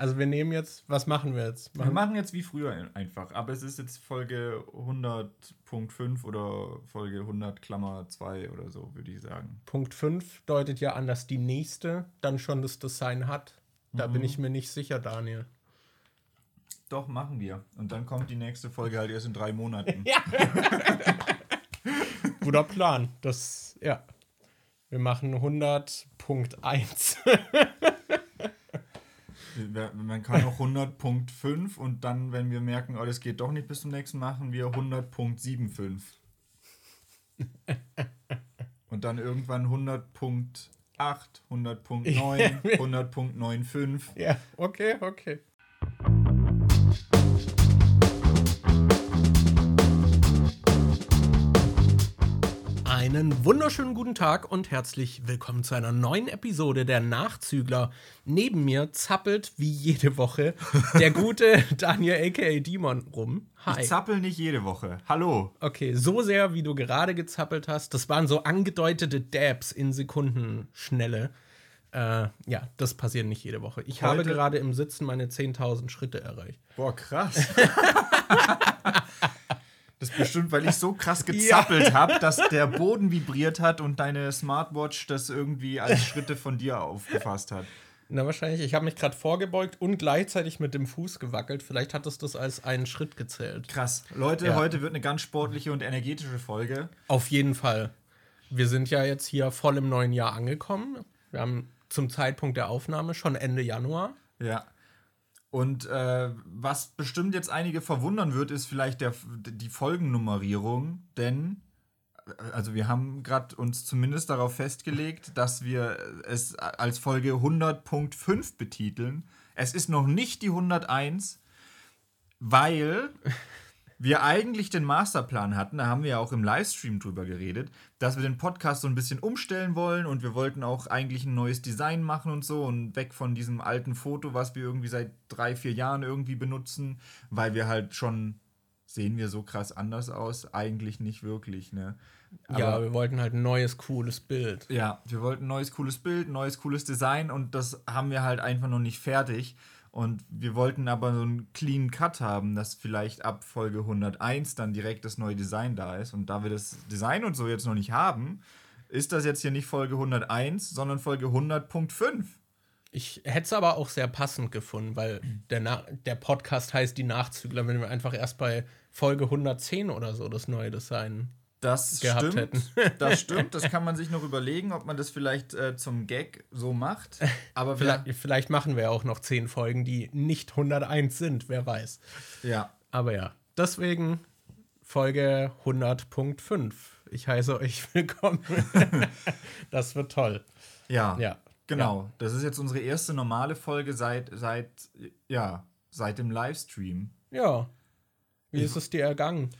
Also wir nehmen jetzt, was machen wir jetzt? Machen wir machen jetzt wie früher einfach, aber es ist jetzt Folge 100.5 oder Folge 100 Klammer 2 oder so, würde ich sagen. Punkt 5 deutet ja an, dass die nächste dann schon das Design hat. Da mhm. bin ich mir nicht sicher, Daniel. Doch, machen wir. Und dann kommt die nächste Folge halt erst in drei Monaten. Ja. Guter Plan. Das, ja. Wir machen 100.1. Man kann noch 100.5 und dann, wenn wir merken, oh, das geht doch nicht bis zum nächsten, machen wir 100.75. und dann irgendwann 100.8, 100.9, 100.95. Ja, okay, okay. Einen wunderschönen guten Tag und herzlich willkommen zu einer neuen Episode der Nachzügler. Neben mir zappelt wie jede Woche der gute Daniel aka Demon rum. Hi. Ich zappel nicht jede Woche. Hallo. Okay, so sehr wie du gerade gezappelt hast, das waren so angedeutete Dabs in Sekundenschnelle. Äh, ja, das passiert nicht jede Woche. Ich Heute? habe gerade im Sitzen meine 10.000 Schritte erreicht. Boah, krass. Das bestimmt, weil ich so krass gezappelt ja. habe, dass der Boden vibriert hat und deine Smartwatch das irgendwie als Schritte von dir aufgefasst hat. Na, wahrscheinlich. Ich habe mich gerade vorgebeugt und gleichzeitig mit dem Fuß gewackelt. Vielleicht hat es das als einen Schritt gezählt. Krass. Leute, ja. heute wird eine ganz sportliche und energetische Folge. Auf jeden Fall. Wir sind ja jetzt hier voll im neuen Jahr angekommen. Wir haben zum Zeitpunkt der Aufnahme schon Ende Januar. Ja. Und äh, was bestimmt jetzt einige verwundern wird, ist vielleicht der, die Folgennummerierung, denn äh, also wir haben gerade uns zumindest darauf festgelegt, dass wir es als Folge 100.5 betiteln. Es ist noch nicht die 101, weil wir eigentlich den Masterplan hatten, da haben wir ja auch im Livestream drüber geredet, dass wir den Podcast so ein bisschen umstellen wollen und wir wollten auch eigentlich ein neues Design machen und so und weg von diesem alten Foto, was wir irgendwie seit drei, vier Jahren irgendwie benutzen, weil wir halt schon sehen wir so krass anders aus? Eigentlich nicht wirklich, ne? Aber, ja, wir wollten halt ein neues, cooles Bild. Ja, wir wollten ein neues, cooles Bild, ein neues, cooles Design und das haben wir halt einfach noch nicht fertig. Und wir wollten aber so einen clean Cut haben, dass vielleicht ab Folge 101 dann direkt das neue Design da ist. Und da wir das Design und so jetzt noch nicht haben, ist das jetzt hier nicht Folge 101, sondern Folge 100.5. Ich hätte es aber auch sehr passend gefunden, weil der, Na der Podcast heißt Die Nachzügler, wenn wir einfach erst bei Folge 110 oder so das neue Design das stimmt, hätten. Das stimmt, das kann man sich noch überlegen, ob man das vielleicht äh, zum Gag so macht. Aber vielleicht, vielleicht, machen wir auch noch zehn Folgen, die nicht 101 sind, wer weiß. Ja. Aber ja, deswegen Folge 100.5. Ich heiße euch willkommen. das wird toll. Ja. Ja. Genau. Ja. Das ist jetzt unsere erste normale Folge seit, seit, ja, seit dem Livestream. Ja. Wie ist es dir ergangen?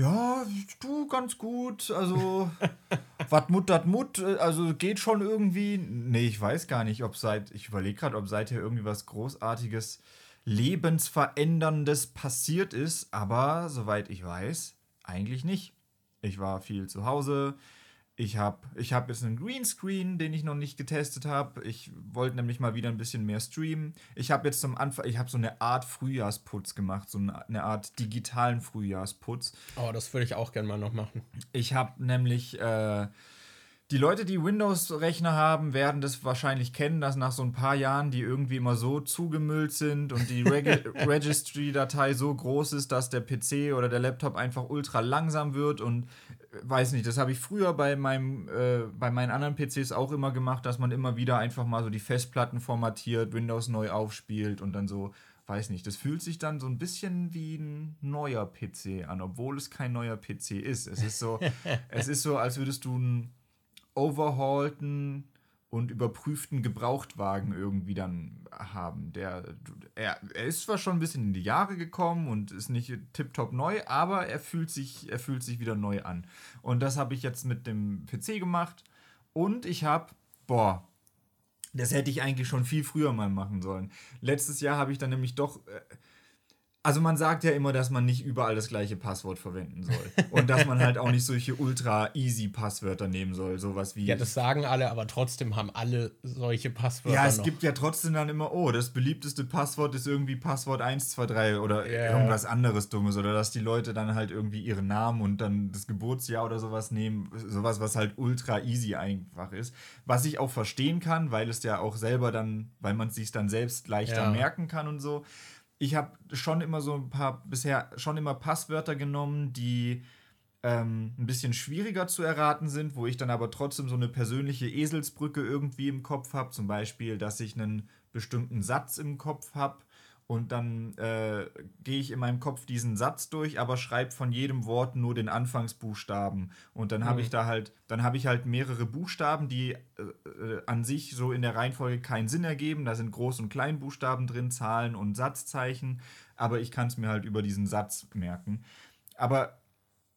Ja, du ganz gut. Also, was Mut, dat Mut. Also, geht schon irgendwie. Nee, ich weiß gar nicht, ob seit. Ich überlege gerade, ob seither irgendwie was Großartiges, Lebensveränderndes passiert ist. Aber soweit ich weiß, eigentlich nicht. Ich war viel zu Hause. Ich habe ich hab jetzt einen Greenscreen, den ich noch nicht getestet habe. Ich wollte nämlich mal wieder ein bisschen mehr streamen. Ich habe jetzt zum Anfang, ich habe so eine Art Frühjahrsputz gemacht, so eine Art digitalen Frühjahrsputz. Oh, das würde ich auch gerne mal noch machen. Ich habe nämlich äh, die Leute, die Windows-Rechner haben, werden das wahrscheinlich kennen, dass nach so ein paar Jahren die irgendwie immer so zugemüllt sind und die Reg Registry-Datei so groß ist, dass der PC oder der Laptop einfach ultra langsam wird und weiß nicht, das habe ich früher bei meinem, äh, bei meinen anderen PCs auch immer gemacht, dass man immer wieder einfach mal so die Festplatten formatiert, Windows neu aufspielt und dann so, weiß nicht, das fühlt sich dann so ein bisschen wie ein neuer PC an, obwohl es kein neuer PC ist. Es ist so, es ist so, als würdest du einen overhaulten und überprüften Gebrauchtwagen irgendwie dann haben. Der, er, er ist zwar schon ein bisschen in die Jahre gekommen und ist nicht tiptop neu, aber er fühlt sich, er fühlt sich wieder neu an. Und das habe ich jetzt mit dem PC gemacht. Und ich habe, boah, das hätte ich eigentlich schon viel früher mal machen sollen. Letztes Jahr habe ich dann nämlich doch. Äh, Also man sagt ja immer, dass man nicht überall das gleiche Passwort verwenden soll. Und dass man halt auch nicht solche ultra easy Passwörter nehmen soll. Sowas wie. Ja, das sagen alle, aber trotzdem haben alle solche Passwörter. Ja, es noch. gibt ja trotzdem dann immer, oh, das beliebteste Passwort ist irgendwie Passwort 123 oder yeah. irgendwas anderes Dummes. Oder dass die Leute dann halt irgendwie ihren Namen und dann das Geburtsjahr oder sowas nehmen. Sowas, was halt ultra easy einfach ist. Was ich auch verstehen kann, weil es ja auch selber dann, weil man es sich dann selbst leichter ja. merken kann und so ich habe schon immer so ein paar, bisher schon immer Passwörter genommen, die ähm, ein bisschen schwieriger zu erraten sind, wo ich dann aber trotzdem so eine persönliche Eselsbrücke irgendwie im Kopf habe. Zum Beispiel, dass ich einen bestimmten Satz im Kopf habe und dann äh, gehe ich in meinem Kopf diesen Satz durch, aber schreibe von jedem Wort nur den Anfangsbuchstaben. Und dann habe mhm. ich da halt, dann habe ich halt mehrere Buchstaben, die äh, äh, an sich so in der Reihenfolge keinen Sinn ergeben. Da sind Groß- und Kleinbuchstaben drin, Zahlen und Satzzeichen, aber ich kann es mir halt über diesen Satz merken. Aber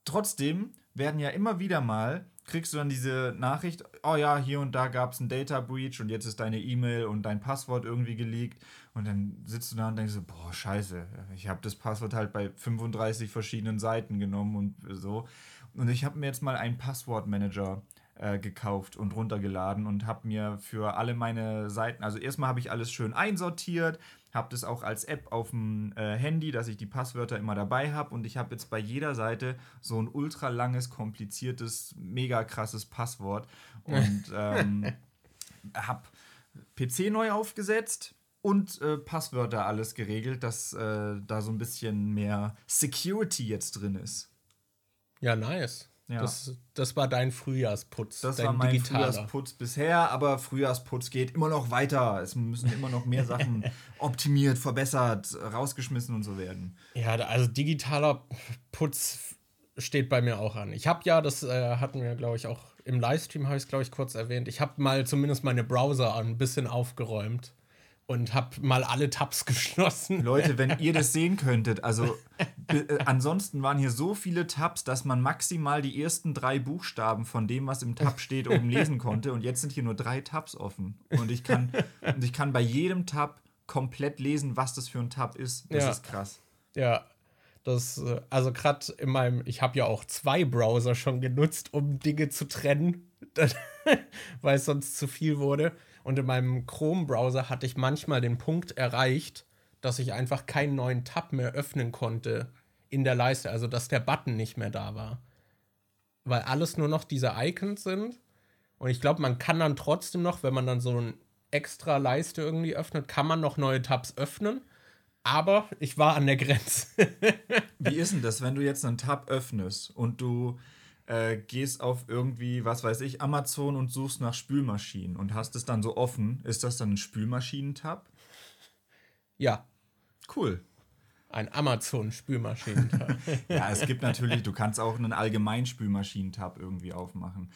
trotzdem werden ja immer wieder mal kriegst du dann diese Nachricht, oh ja, hier und da gab es einen Data Breach und jetzt ist deine E-Mail und dein Passwort irgendwie geleakt. Und dann sitzt du da und denkst so, boah, scheiße, ich habe das Passwort halt bei 35 verschiedenen Seiten genommen und so. Und ich habe mir jetzt mal einen Passwortmanager äh, gekauft und runtergeladen und habe mir für alle meine Seiten, also erstmal habe ich alles schön einsortiert, habe das auch als App auf dem äh, Handy, dass ich die Passwörter immer dabei habe und ich habe jetzt bei jeder Seite so ein ultra langes, kompliziertes, mega krasses Passwort. Und ähm, habe PC neu aufgesetzt und äh, Passwörter alles geregelt, dass äh, da so ein bisschen mehr Security jetzt drin ist. Ja, nice. Ja. Das, das war dein Frühjahrsputz. Das war mein digitaler. Frühjahrsputz bisher, aber Frühjahrsputz geht immer noch weiter. Es müssen immer noch mehr Sachen optimiert, verbessert, rausgeschmissen und so werden. Ja, also digitaler Putz steht bei mir auch an. Ich habe ja, das äh, hatten wir, glaube ich, auch im Livestream, habe ich es, glaube ich, kurz erwähnt. Ich habe mal zumindest meine Browser ein bisschen aufgeräumt und habe mal alle Tabs geschlossen. Leute, wenn ihr das sehen könntet, also äh, ansonsten waren hier so viele Tabs, dass man maximal die ersten drei Buchstaben von dem, was im Tab steht, oben lesen konnte. Und jetzt sind hier nur drei Tabs offen. Und ich kann, und ich kann bei jedem Tab komplett lesen, was das für ein Tab ist. Das ja. ist krass. Ja, das, äh, also gerade in meinem, ich habe ja auch zwei Browser schon genutzt, um Dinge zu trennen, weil es sonst zu viel wurde. Und in meinem Chrome-Browser hatte ich manchmal den Punkt erreicht, dass ich einfach keinen neuen Tab mehr öffnen konnte in der Leiste, also dass der Button nicht mehr da war. Weil alles nur noch diese Icons sind. Und ich glaube, man kann dann trotzdem noch, wenn man dann so eine extra Leiste irgendwie öffnet, kann man noch neue Tabs öffnen. Aber ich war an der Grenze. Wie ist denn das, wenn du jetzt einen Tab öffnest und du äh, gehst auf irgendwie, was weiß ich, Amazon und suchst nach Spülmaschinen und hast es dann so offen, ist das dann ein Spülmaschinen-Tab? Ja. Cool. Ein Amazon-Spülmaschinen-Tab. ja, es gibt natürlich, du kannst auch einen allgemeinen Spülmaschinen-Tab irgendwie aufmachen.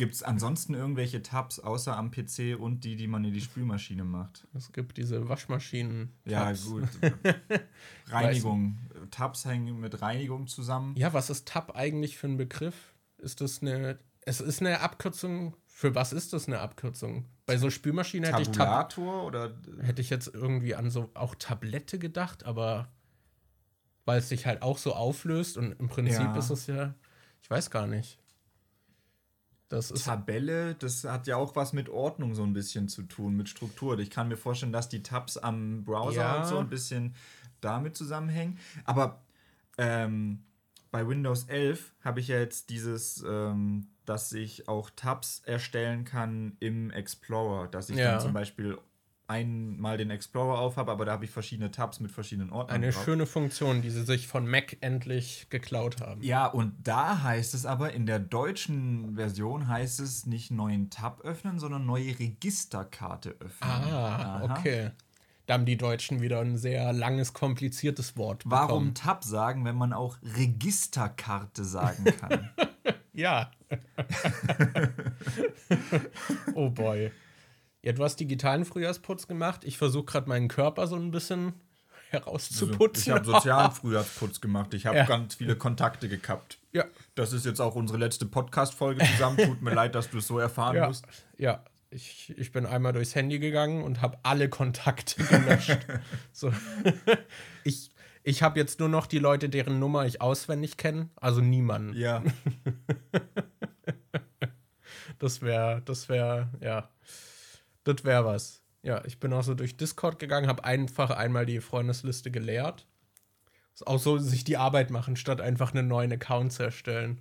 Gibt es ansonsten irgendwelche Tabs außer am PC und die, die man in die Spülmaschine macht? Es gibt diese Waschmaschinen. -Tabs. Ja, gut. Reinigung. Tabs hängen mit Reinigung zusammen. Ja, was ist Tab eigentlich für ein Begriff? Ist das eine. Es ist eine Abkürzung. Für was ist das eine Abkürzung? Bei so Spülmaschinen hätte ich Tab oder hätte ich jetzt irgendwie an so auch Tablette gedacht, aber weil es sich halt auch so auflöst und im Prinzip ja. ist es ja, ich weiß gar nicht. Das ist Tabelle, das hat ja auch was mit Ordnung so ein bisschen zu tun, mit Struktur. Ich kann mir vorstellen, dass die Tabs am Browser ja. und so ein bisschen damit zusammenhängen. Aber ähm, bei Windows 11 habe ich ja jetzt dieses, ähm, dass ich auch Tabs erstellen kann im Explorer, dass ich ja. dann zum Beispiel einmal den Explorer auf habe, aber da habe ich verschiedene Tabs mit verschiedenen Ordnern. Eine drauf. schöne Funktion, die sie sich von Mac endlich geklaut haben. Ja, und da heißt es aber, in der deutschen Version heißt es nicht neuen Tab öffnen, sondern neue Registerkarte öffnen. Ah, Aha. okay. Da haben die Deutschen wieder ein sehr langes, kompliziertes Wort bekommen. Warum Tab sagen, wenn man auch Registerkarte sagen kann? ja. oh boy. Ja, du hast digitalen Frühjahrsputz gemacht. Ich versuche gerade meinen Körper so ein bisschen herauszuputzen. Also, ich habe sozialen Frühjahrsputz gemacht. Ich habe ja. ganz viele Kontakte gekappt. Ja. Das ist jetzt auch unsere letzte Podcast-Folge zusammen. Tut mir leid, dass du es so erfahren ja. musst. Ja, ich, ich bin einmal durchs Handy gegangen und habe alle Kontakte gelöscht. so. ich ich habe jetzt nur noch die Leute, deren Nummer ich auswendig kenne, also niemanden. Ja. das wäre, das wäre, ja, das wäre was. Ja, ich bin auch so durch Discord gegangen, habe einfach einmal die Freundesliste geleert. Ist auch so, sich die Arbeit machen, statt einfach einen neuen Account zu erstellen.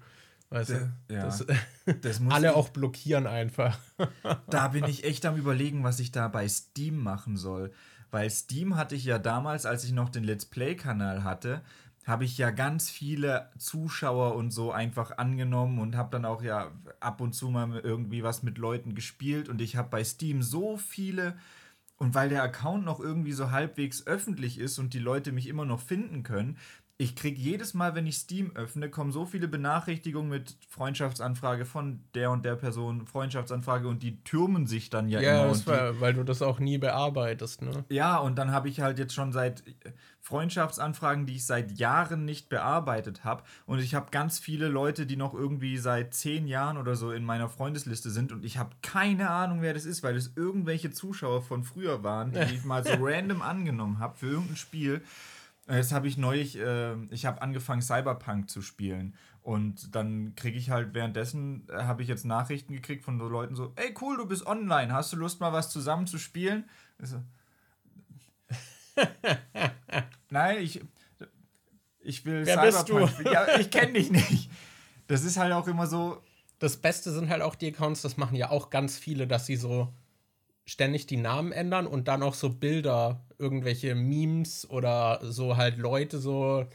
Weißt du? Ja. Das, das alle auch blockieren einfach. da bin ich echt am überlegen, was ich da bei Steam machen soll. Weil Steam hatte ich ja damals, als ich noch den Let's Play-Kanal hatte, habe ich ja ganz viele Zuschauer und so einfach angenommen und habe dann auch ja ab und zu mal irgendwie was mit Leuten gespielt. Und ich habe bei Steam so viele und weil der Account noch irgendwie so halbwegs öffentlich ist und die Leute mich immer noch finden können, ich kriege jedes Mal, wenn ich Steam öffne, kommen so viele Benachrichtigungen mit Freundschaftsanfrage von der und der Person, Freundschaftsanfrage und die türmen sich dann ja, ja immer. War, weil du das auch nie bearbeitest, ne? Ja, und dann habe ich halt jetzt schon seit Freundschaftsanfragen, die ich seit Jahren nicht bearbeitet habe. Und ich habe ganz viele Leute, die noch irgendwie seit zehn Jahren oder so in meiner Freundesliste sind. Und ich habe keine Ahnung, wer das ist, weil es irgendwelche Zuschauer von früher waren, die ich mal so random angenommen habe für irgendein Spiel. Jetzt habe ich neulich, äh, ich habe angefangen Cyberpunk zu spielen und dann kriege ich halt währenddessen, äh, habe ich jetzt Nachrichten gekriegt von so Leuten so, ey cool, du bist online, hast du Lust mal was zusammen zu spielen? So, Nein, ich, ich will Wer Cyberpunk spielen. Ja, ich kenne dich nicht. Das ist halt auch immer so. Das Beste sind halt auch die Accounts, das machen ja auch ganz viele, dass sie so ständig die Namen ändern und dann auch so Bilder, irgendwelche Memes oder so halt Leute so,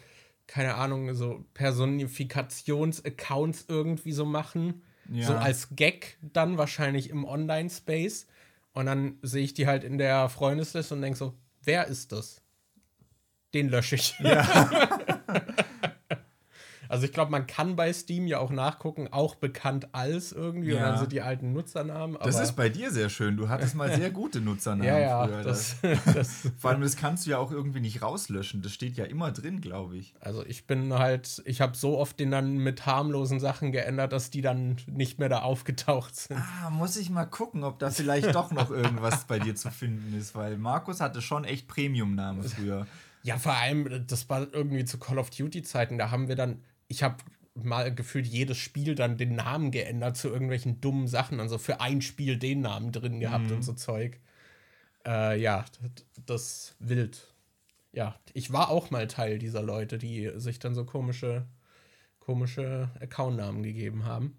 keine Ahnung, so Personifikations-Accounts irgendwie so machen. Ja. So als Gag dann wahrscheinlich im Online-Space. Und dann sehe ich die halt in der Freundesliste und denke so, wer ist das? Den lösche ich. Ja. Also ich glaube, man kann bei Steam ja auch nachgucken, auch bekannt als irgendwie, ja. und dann sind die alten Nutzernamen. das ist bei dir sehr schön. Du hattest mal sehr gute Nutzernamen ja, ja, früher. Das, das Vor allem, das kannst du ja auch irgendwie nicht rauslöschen. Das steht ja immer drin, glaube ich. Also ich bin halt, ich habe so oft den dann mit harmlosen Sachen geändert, dass die dann nicht mehr da aufgetaucht sind. Ah, muss ich mal gucken, ob da vielleicht doch noch irgendwas bei dir zu finden ist, weil Markus hatte schon echt Premium-Namen früher. Ja, vor allem, das war irgendwie zu Call of Duty-Zeiten, da haben wir dann ich habe mal gefühlt jedes Spiel dann den Namen geändert zu irgendwelchen dummen Sachen. Also für ein Spiel den Namen drin gehabt mhm. und so Zeug. Äh, ja, das, das wild. Ja, ich war auch mal Teil dieser Leute, die sich dann so komische, komische Accountnamen gegeben haben.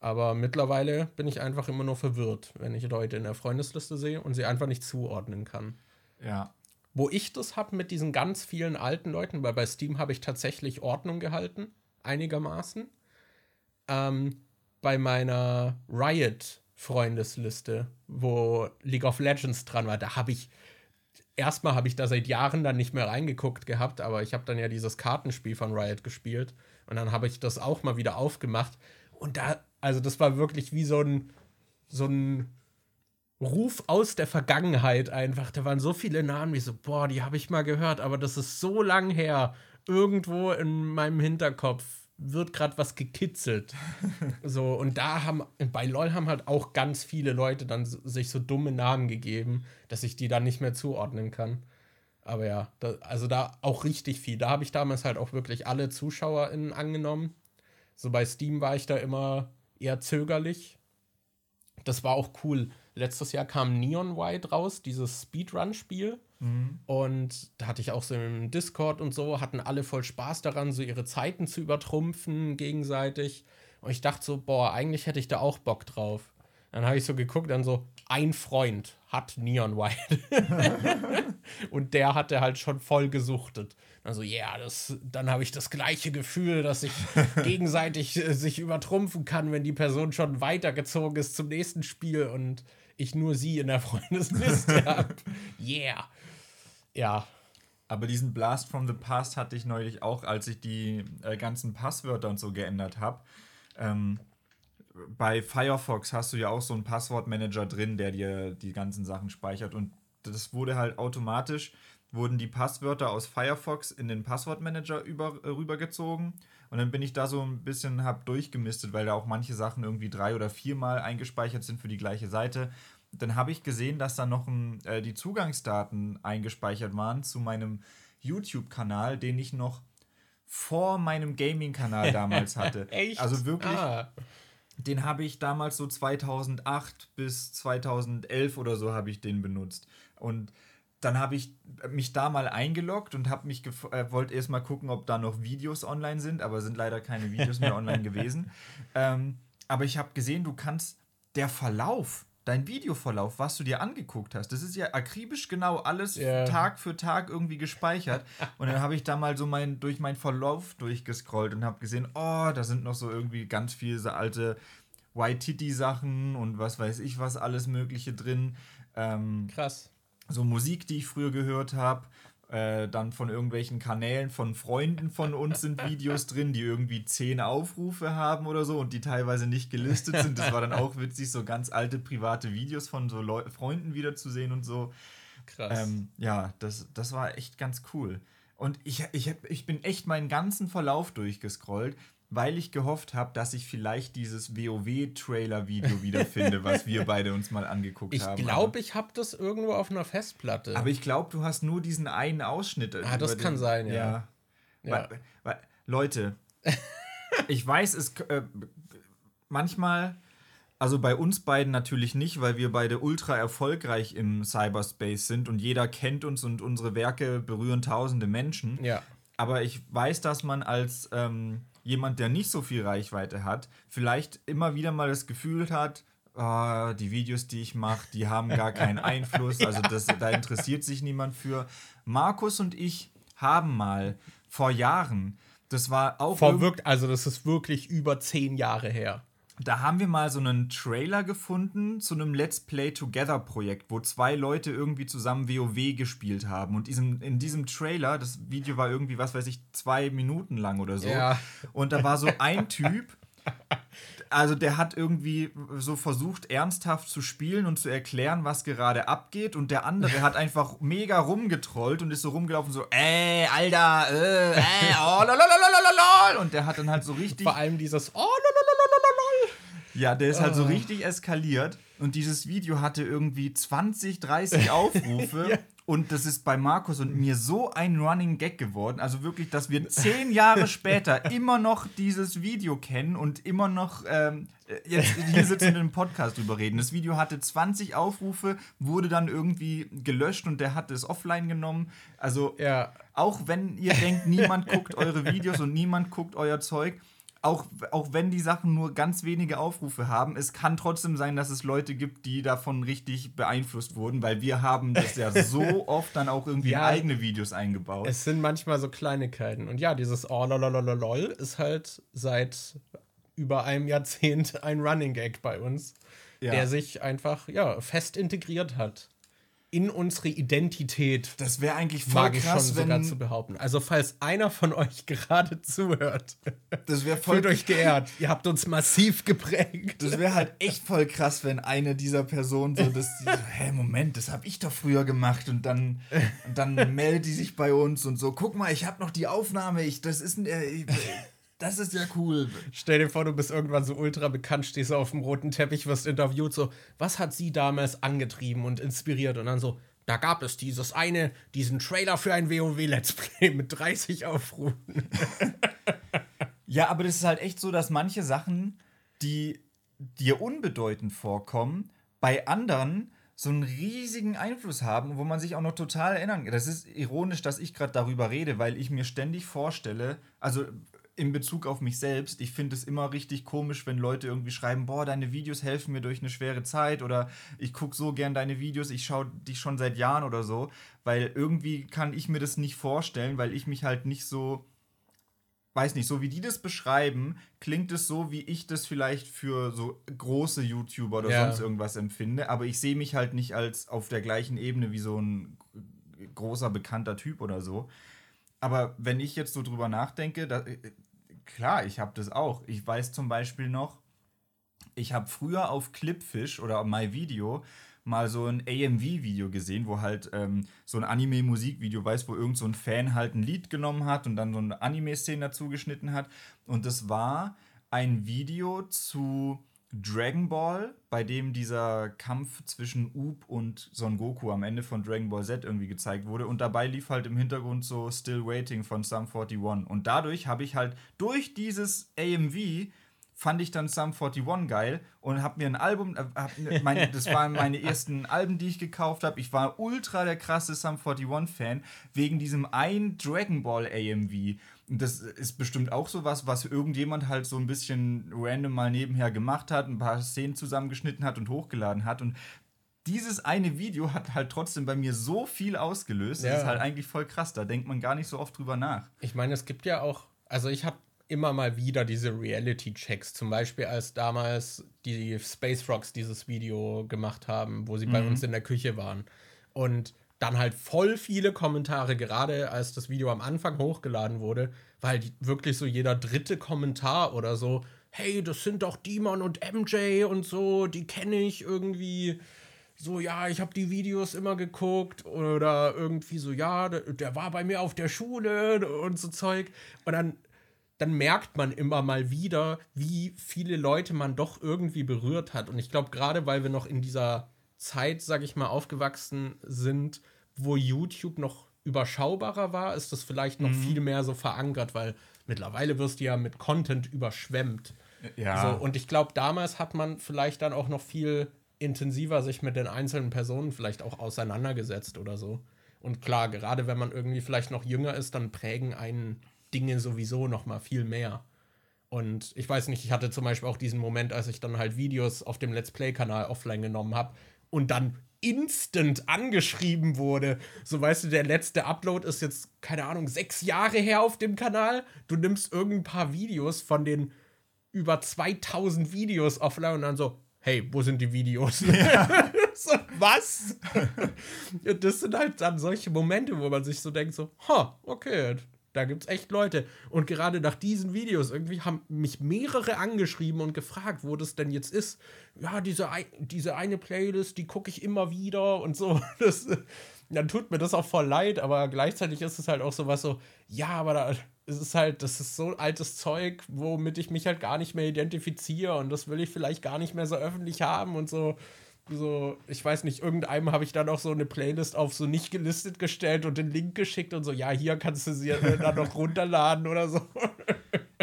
Aber mittlerweile bin ich einfach immer nur verwirrt, wenn ich Leute in der Freundesliste sehe und sie einfach nicht zuordnen kann. Ja. Wo ich das habe mit diesen ganz vielen alten Leuten, weil bei Steam habe ich tatsächlich Ordnung gehalten, einigermaßen. Ähm, bei meiner Riot-Freundesliste, wo League of Legends dran war, da habe ich erstmal habe ich da seit Jahren dann nicht mehr reingeguckt gehabt, aber ich habe dann ja dieses Kartenspiel von Riot gespielt und dann habe ich das auch mal wieder aufgemacht und da, also das war wirklich wie so ein so ein Ruf aus der Vergangenheit einfach. Da waren so viele Namen, wie so, boah, die habe ich mal gehört, aber das ist so lang her. Irgendwo in meinem Hinterkopf wird gerade was gekitzelt. so, und da haben, bei LOL haben halt auch ganz viele Leute dann sich so dumme Namen gegeben, dass ich die dann nicht mehr zuordnen kann. Aber ja, da, also da auch richtig viel. Da habe ich damals halt auch wirklich alle ZuschauerInnen angenommen. So bei Steam war ich da immer eher zögerlich. Das war auch cool letztes Jahr kam Neon White raus, dieses Speedrun-Spiel. Mhm. Und da hatte ich auch so im Discord und so, hatten alle voll Spaß daran, so ihre Zeiten zu übertrumpfen gegenseitig. Und ich dachte so, boah, eigentlich hätte ich da auch Bock drauf. Dann habe ich so geguckt, dann so, ein Freund hat Neon White. und der hatte halt schon voll gesuchtet. Also, ja, yeah, dann habe ich das gleiche Gefühl, dass ich gegenseitig äh, sich übertrumpfen kann, wenn die Person schon weitergezogen ist zum nächsten Spiel. Und ich nur sie in der Freundesliste habe. Yeah. Ja. Aber diesen Blast from the Past hatte ich neulich auch, als ich die äh, ganzen Passwörter und so geändert habe. Ähm, bei Firefox hast du ja auch so einen Passwortmanager drin, der dir die ganzen Sachen speichert. Und das wurde halt automatisch, wurden die Passwörter aus Firefox in den Passwortmanager über, äh, rübergezogen Und dann bin ich da so ein bisschen, hab durchgemistet, weil da auch manche Sachen irgendwie drei oder viermal eingespeichert sind für die gleiche Seite. Dann habe ich gesehen, dass da noch ein, äh, die Zugangsdaten eingespeichert waren zu meinem YouTube-Kanal, den ich noch vor meinem Gaming-Kanal damals hatte. Echt? Also wirklich. Ah. Den habe ich damals so 2008 bis 2011 oder so habe ich den benutzt. Und dann habe ich mich da mal eingeloggt und habe mich äh, wollte erst mal gucken, ob da noch Videos online sind, aber sind leider keine Videos mehr online gewesen. Ähm, aber ich habe gesehen, du kannst der Verlauf dein Videoverlauf, was du dir angeguckt hast, das ist ja akribisch genau alles yeah. Tag für Tag irgendwie gespeichert. Und dann habe ich da mal so mein, durch meinen Verlauf durchgescrollt und habe gesehen, oh, da sind noch so irgendwie ganz viele so alte White-Titty-Sachen und was weiß ich was alles Mögliche drin. Ähm, Krass. So Musik, die ich früher gehört habe. Äh, dann von irgendwelchen Kanälen von Freunden von uns sind Videos drin, die irgendwie zehn Aufrufe haben oder so und die teilweise nicht gelistet sind. Das war dann auch witzig, so ganz alte private Videos von so Leu Freunden wiederzusehen und so. Krass. Ähm, ja, das, das war echt ganz cool. Und ich, ich, ich bin echt meinen ganzen Verlauf durchgescrollt weil ich gehofft habe, dass ich vielleicht dieses WoW-Trailer-Video wiederfinde, was wir beide uns mal angeguckt ich haben. Ich glaube, ich habe das irgendwo auf einer Festplatte. Aber ich glaube, du hast nur diesen einen Ausschnitt. Ah, das kann den, sein, ja. ja. ja. Weil, weil, Leute, ich weiß, es äh, manchmal, also bei uns beiden natürlich nicht, weil wir beide ultra erfolgreich im Cyberspace sind und jeder kennt uns und unsere Werke berühren tausende Menschen. Ja. Aber ich weiß, dass man als ähm, jemand, der nicht so viel Reichweite hat, vielleicht immer wieder mal das Gefühl hat, oh, die Videos, die ich mache, die haben gar keinen Einfluss, also das, da interessiert sich niemand für. Markus und ich haben mal vor Jahren, das war auch. Vor wirkt, also das ist wirklich über zehn Jahre her da haben wir mal so einen Trailer gefunden zu einem Let's Play Together Projekt, wo zwei Leute irgendwie zusammen WoW gespielt haben. Und diesem, in diesem Trailer, das Video war irgendwie, was weiß ich, zwei Minuten lang oder so. Ja. Und da war so ein Typ, also der hat irgendwie so versucht, ernsthaft zu spielen und zu erklären, was gerade abgeht. Und der andere hat einfach mega rumgetrollt und ist so rumgelaufen, so, ey, Alter, äh, äh, oh, lolololololol. Und der hat dann halt so richtig. Vor allem dieses, oh, ja, der ist halt so ah. richtig eskaliert. Und dieses Video hatte irgendwie 20, 30 Aufrufe. ja. Und das ist bei Markus und mir so ein Running Gag geworden. Also wirklich, dass wir zehn Jahre später immer noch dieses Video kennen und immer noch ähm, jetzt hier sitzen und im Podcast drüber reden. Das Video hatte 20 Aufrufe, wurde dann irgendwie gelöscht und der hat es offline genommen. Also ja. auch wenn ihr denkt, niemand guckt eure Videos und niemand guckt euer Zeug, auch, auch wenn die Sachen nur ganz wenige Aufrufe haben, es kann trotzdem sein, dass es Leute gibt, die davon richtig beeinflusst wurden, weil wir haben das ja so oft dann auch irgendwie ja, eigene Videos eingebaut. Es sind manchmal so Kleinigkeiten. Und ja, dieses Oh lolololol ist halt seit über einem Jahrzehnt ein Running Gag bei uns, ja. der sich einfach ja, fest integriert hat in unsere Identität. Das wäre eigentlich voll mag krass, ich schon sogar zu behaupten. Also falls einer von euch gerade zuhört, das wäre voll fühlt euch geehrt. Ihr habt uns massiv geprägt. Das wäre halt echt voll krass, wenn eine dieser Personen so das so, hä Moment, das habe ich doch früher gemacht und dann und dann meldet die sich bei uns und so, guck mal, ich habe noch die Aufnahme, ich das ist äh, ich, das ist ja cool. Stell dir vor, du bist irgendwann so ultra bekannt, stehst auf dem roten Teppich, wirst interviewt, so, was hat sie damals angetrieben und inspiriert? Und dann so, da gab es dieses eine, diesen Trailer für ein WoW-Let's Play mit 30 Aufrufen. ja, aber das ist halt echt so, dass manche Sachen, die dir unbedeutend vorkommen, bei anderen so einen riesigen Einfluss haben, wo man sich auch noch total erinnern kann. Das ist ironisch, dass ich gerade darüber rede, weil ich mir ständig vorstelle, also in Bezug auf mich selbst, ich finde es immer richtig komisch, wenn Leute irgendwie schreiben, boah, deine Videos helfen mir durch eine schwere Zeit oder ich gucke so gern deine Videos, ich schaue dich schon seit Jahren oder so, weil irgendwie kann ich mir das nicht vorstellen, weil ich mich halt nicht so, weiß nicht, so wie die das beschreiben, klingt es so, wie ich das vielleicht für so große YouTuber oder ja. sonst irgendwas empfinde, aber ich sehe mich halt nicht als auf der gleichen Ebene wie so ein großer bekannter Typ oder so. Aber wenn ich jetzt so drüber nachdenke, da, Klar, ich habe das auch. Ich weiß zum Beispiel noch, ich habe früher auf Clipfish oder MyVideo mal so ein AMV-Video gesehen, wo halt ähm, so ein Anime-Musikvideo weiß, wo irgend so ein Fan halt ein Lied genommen hat und dann so eine Anime-Szene dazu geschnitten hat. Und das war ein Video zu Dragon Ball, bei dem dieser Kampf zwischen Up und Son Goku am Ende von Dragon Ball Z irgendwie gezeigt wurde. Und dabei lief halt im Hintergrund so Still Waiting von Sum 41. Und dadurch habe ich halt durch dieses AMV fand ich dann Sum 41 geil und habe mir ein Album, äh, meine, das waren meine ersten Alben, die ich gekauft habe. Ich war ultra der krasse Sum 41 Fan wegen diesem ein Dragon Ball AMV. Das ist bestimmt auch so was, was irgendjemand halt so ein bisschen random mal nebenher gemacht hat, ein paar Szenen zusammengeschnitten hat und hochgeladen hat. Und dieses eine Video hat halt trotzdem bei mir so viel ausgelöst. Ja. Das ist halt eigentlich voll krass. Da denkt man gar nicht so oft drüber nach. Ich meine, es gibt ja auch, also ich habe immer mal wieder diese Reality-Checks. Zum Beispiel, als damals die Space Rocks dieses Video gemacht haben, wo sie mhm. bei uns in der Küche waren. Und dann halt voll viele Kommentare, gerade als das Video am Anfang hochgeladen wurde, weil wirklich so jeder dritte Kommentar oder so, hey, das sind doch Demon und MJ und so, die kenne ich irgendwie. So, ja, ich habe die Videos immer geguckt oder irgendwie so, ja, der, der war bei mir auf der Schule und so Zeug. Und dann dann merkt man immer mal wieder, wie viele Leute man doch irgendwie berührt hat. Und ich glaube, gerade weil wir noch in dieser Zeit, sag ich mal, aufgewachsen sind, wo YouTube noch überschaubarer war, ist das vielleicht noch mhm. viel mehr so verankert, weil mittlerweile wirst du ja mit Content überschwemmt. Ja. So, und ich glaube, damals hat man vielleicht dann auch noch viel intensiver sich mit den einzelnen Personen vielleicht auch auseinandergesetzt oder so. Und klar, gerade wenn man irgendwie vielleicht noch jünger ist, dann prägen einen Dinge sowieso noch mal viel mehr. Und ich weiß nicht, ich hatte zum Beispiel auch diesen Moment, als ich dann halt Videos auf dem Let's Play-Kanal offline genommen habe und dann instant angeschrieben wurde. So weißt du, der letzte Upload ist jetzt, keine Ahnung, sechs Jahre her auf dem Kanal. Du nimmst irgendein paar Videos von den über 2000 Videos offline und dann so, hey, wo sind die Videos? Ja. so, was? das sind halt dann solche Momente, wo man sich so denkt, so, ha, okay, da gibt es echt Leute. Und gerade nach diesen Videos, irgendwie haben mich mehrere angeschrieben und gefragt, wo das denn jetzt ist. Ja, diese, diese eine Playlist, die gucke ich immer wieder und so. Das, dann tut mir das auch voll leid, aber gleichzeitig ist es halt auch so was so, ja, aber da ist es halt, das ist so altes Zeug, womit ich mich halt gar nicht mehr identifiziere und das will ich vielleicht gar nicht mehr so öffentlich haben und so so, ich weiß nicht, irgendeinem habe ich dann auch so eine Playlist auf so nicht gelistet gestellt und den Link geschickt und so, ja, hier kannst du sie dann noch runterladen oder so.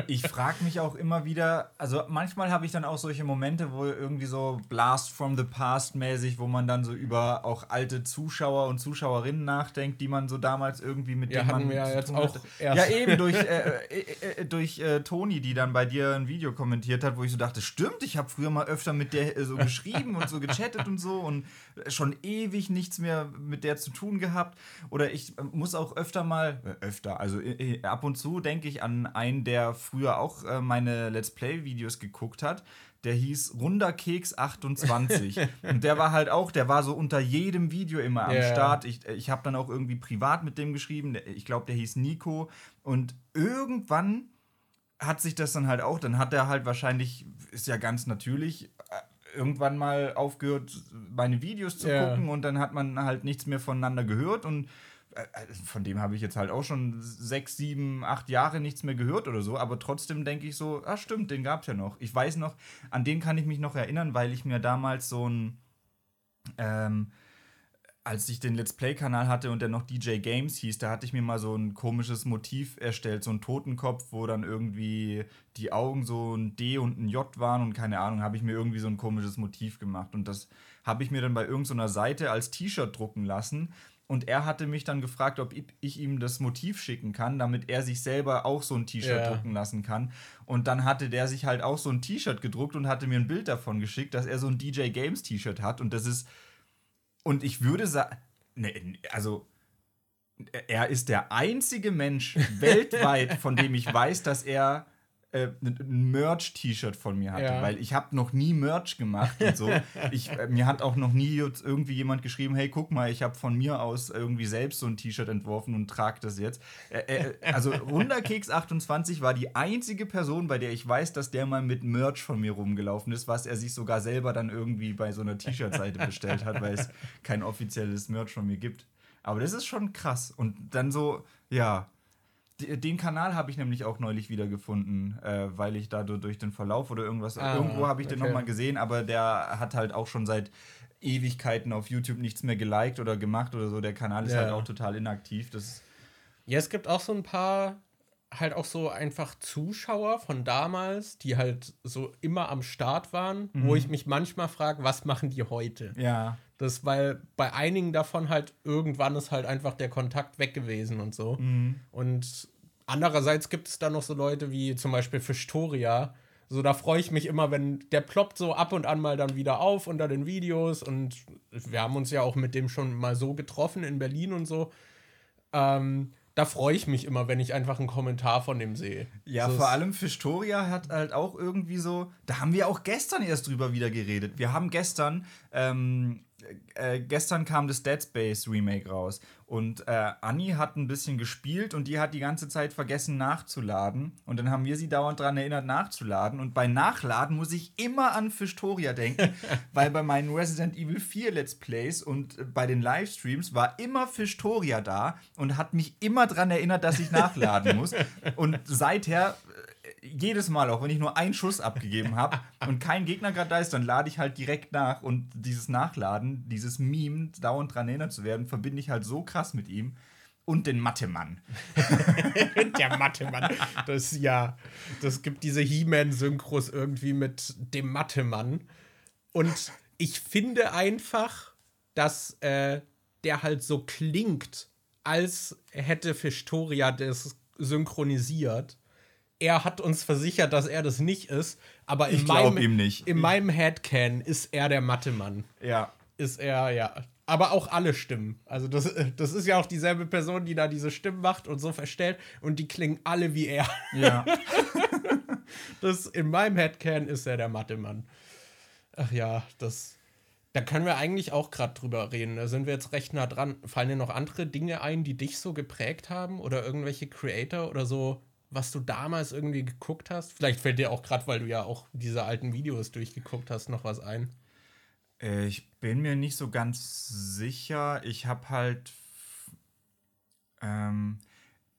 Ich frage mich auch immer wieder, also manchmal habe ich dann auch solche Momente, wo irgendwie so Blast from the Past mäßig, wo man dann so über auch alte Zuschauer und Zuschauerinnen nachdenkt, die man so damals irgendwie mit ja, denen man wir ja jetzt auch erst. Ja, eben durch, äh, äh, äh, durch äh, Toni, die dann bei dir ein Video kommentiert hat, wo ich so dachte, stimmt, ich habe früher mal öfter mit der äh, so geschrieben und so gechattet und so und schon ewig nichts mehr mit der zu tun gehabt. Oder ich äh, muss auch öfter mal, öfter, also ab und zu denke ich an einen, der früher auch äh, meine Let's Play-Videos geguckt hat, der hieß Runder Keks 28. und der war halt auch, der war so unter jedem Video immer am yeah. Start. Ich, ich habe dann auch irgendwie privat mit dem geschrieben. Ich glaube, der hieß Nico. Und irgendwann hat sich das dann halt auch, dann hat er halt wahrscheinlich, ist ja ganz natürlich, äh, irgendwann mal aufgehört, meine Videos zu yeah. gucken und dann hat man halt nichts mehr voneinander gehört und äh, äh, von dem habe ich jetzt halt auch schon sechs, sieben, acht Jahre nichts mehr gehört oder so, aber trotzdem denke ich so, ah stimmt, den gab es ja noch. Ich weiß noch, an den kann ich mich noch erinnern, weil ich mir damals so ein, ähm, als ich den Let's Play-Kanal hatte und der noch DJ Games hieß, da hatte ich mir mal so ein komisches Motiv erstellt, so ein Totenkopf, wo dann irgendwie die Augen so ein D und ein J waren und keine Ahnung, habe ich mir irgendwie so ein komisches Motiv gemacht und das habe ich mir dann bei irgendeiner Seite als T-Shirt drucken lassen und er hatte mich dann gefragt, ob ich ihm das Motiv schicken kann, damit er sich selber auch so ein T-Shirt ja. drucken lassen kann. Und dann hatte der sich halt auch so ein T-Shirt gedruckt und hatte mir ein Bild davon geschickt, dass er so ein DJ Games T-Shirt hat. Und das ist. Und ich würde sagen. Ne, also. Er ist der einzige Mensch weltweit, von dem ich weiß, dass er äh, ein Merch-T-Shirt von mir hatte, ja. weil ich habe noch nie Merch gemacht und so. ich, äh, mir hat auch noch nie irgendwie jemand geschrieben, hey, guck mal, ich habe von mir aus irgendwie selbst so ein T-Shirt entworfen und trage das jetzt. Äh, äh, also Runderkeks28 war die einzige Person, bei der ich weiß, dass der mal mit Merch von mir rumgelaufen ist, was er sich sogar selber dann irgendwie bei so einer T-Shirt-Seite bestellt hat, weil es kein offizielles Merch von mir gibt. Aber das ist schon krass. Und dann so, ja, den Kanal habe ich nämlich auch neulich wieder gefunden, äh, weil ich da durch den Verlauf oder irgendwas, ah, irgendwo habe ich okay. den nochmal gesehen, aber der hat halt auch schon seit Ewigkeiten auf YouTube nichts mehr geliked oder gemacht oder so. Der Kanal ist ja. halt auch total inaktiv. Das ja, es gibt auch so ein paar halt auch so einfach Zuschauer von damals, die halt so immer am Start waren, mhm. wo ich mich manchmal frage, was machen die heute? Ja. Das, weil bei einigen davon halt irgendwann ist halt einfach der Kontakt weg gewesen und so. Mhm. Und andererseits gibt es da noch so Leute wie zum Beispiel Fistoria. So, da freue ich mich immer, wenn der ploppt so ab und an mal dann wieder auf unter den Videos. Und wir haben uns ja auch mit dem schon mal so getroffen in Berlin und so. Ähm, da freue ich mich immer, wenn ich einfach einen Kommentar von dem sehe. Ja, so vor allem Fistoria hat halt auch irgendwie so, da haben wir auch gestern erst drüber wieder geredet. Wir haben gestern ähm, äh, gestern kam das Dead Space Remake raus. Und äh, Anni hat ein bisschen gespielt und die hat die ganze Zeit vergessen nachzuladen. Und dann haben wir sie dauernd daran erinnert nachzuladen. Und bei Nachladen muss ich immer an Fistoria denken, weil bei meinen Resident Evil 4 Let's Plays und äh, bei den Livestreams war immer Fistoria da und hat mich immer daran erinnert, dass ich nachladen muss. Und seither jedes Mal, auch wenn ich nur einen Schuss abgegeben habe und kein Gegner gerade da ist, dann lade ich halt direkt nach. Und dieses Nachladen, dieses Meme, dauernd dran erinnert zu werden, verbinde ich halt so krass mit ihm. Und den Mathe-Mann. Der Mathe-Mann. Das ja, das gibt diese He-Man-Synchros irgendwie mit dem Mathe-Mann. Und ich finde einfach, dass äh, der halt so klingt, als hätte Fistoria das synchronisiert er hat uns versichert, dass er das nicht ist, aber in, meinem, ihm nicht. in meinem Headcan ist er der Mathe-Mann. Ja. Ist er, ja. Aber auch alle Stimmen. Also, das, das ist ja auch dieselbe Person, die da diese Stimmen macht und so verstellt und die klingen alle wie er. Ja. das, in meinem Headcan ist er der Mathe-Mann. Ach ja, das. Da können wir eigentlich auch gerade drüber reden. Da sind wir jetzt recht nah dran. Fallen dir noch andere Dinge ein, die dich so geprägt haben? Oder irgendwelche Creator oder so was du damals irgendwie geguckt hast? Vielleicht fällt dir auch gerade, weil du ja auch diese alten Videos durchgeguckt hast, noch was ein. Äh, ich bin mir nicht so ganz sicher. Ich habe halt. Ähm,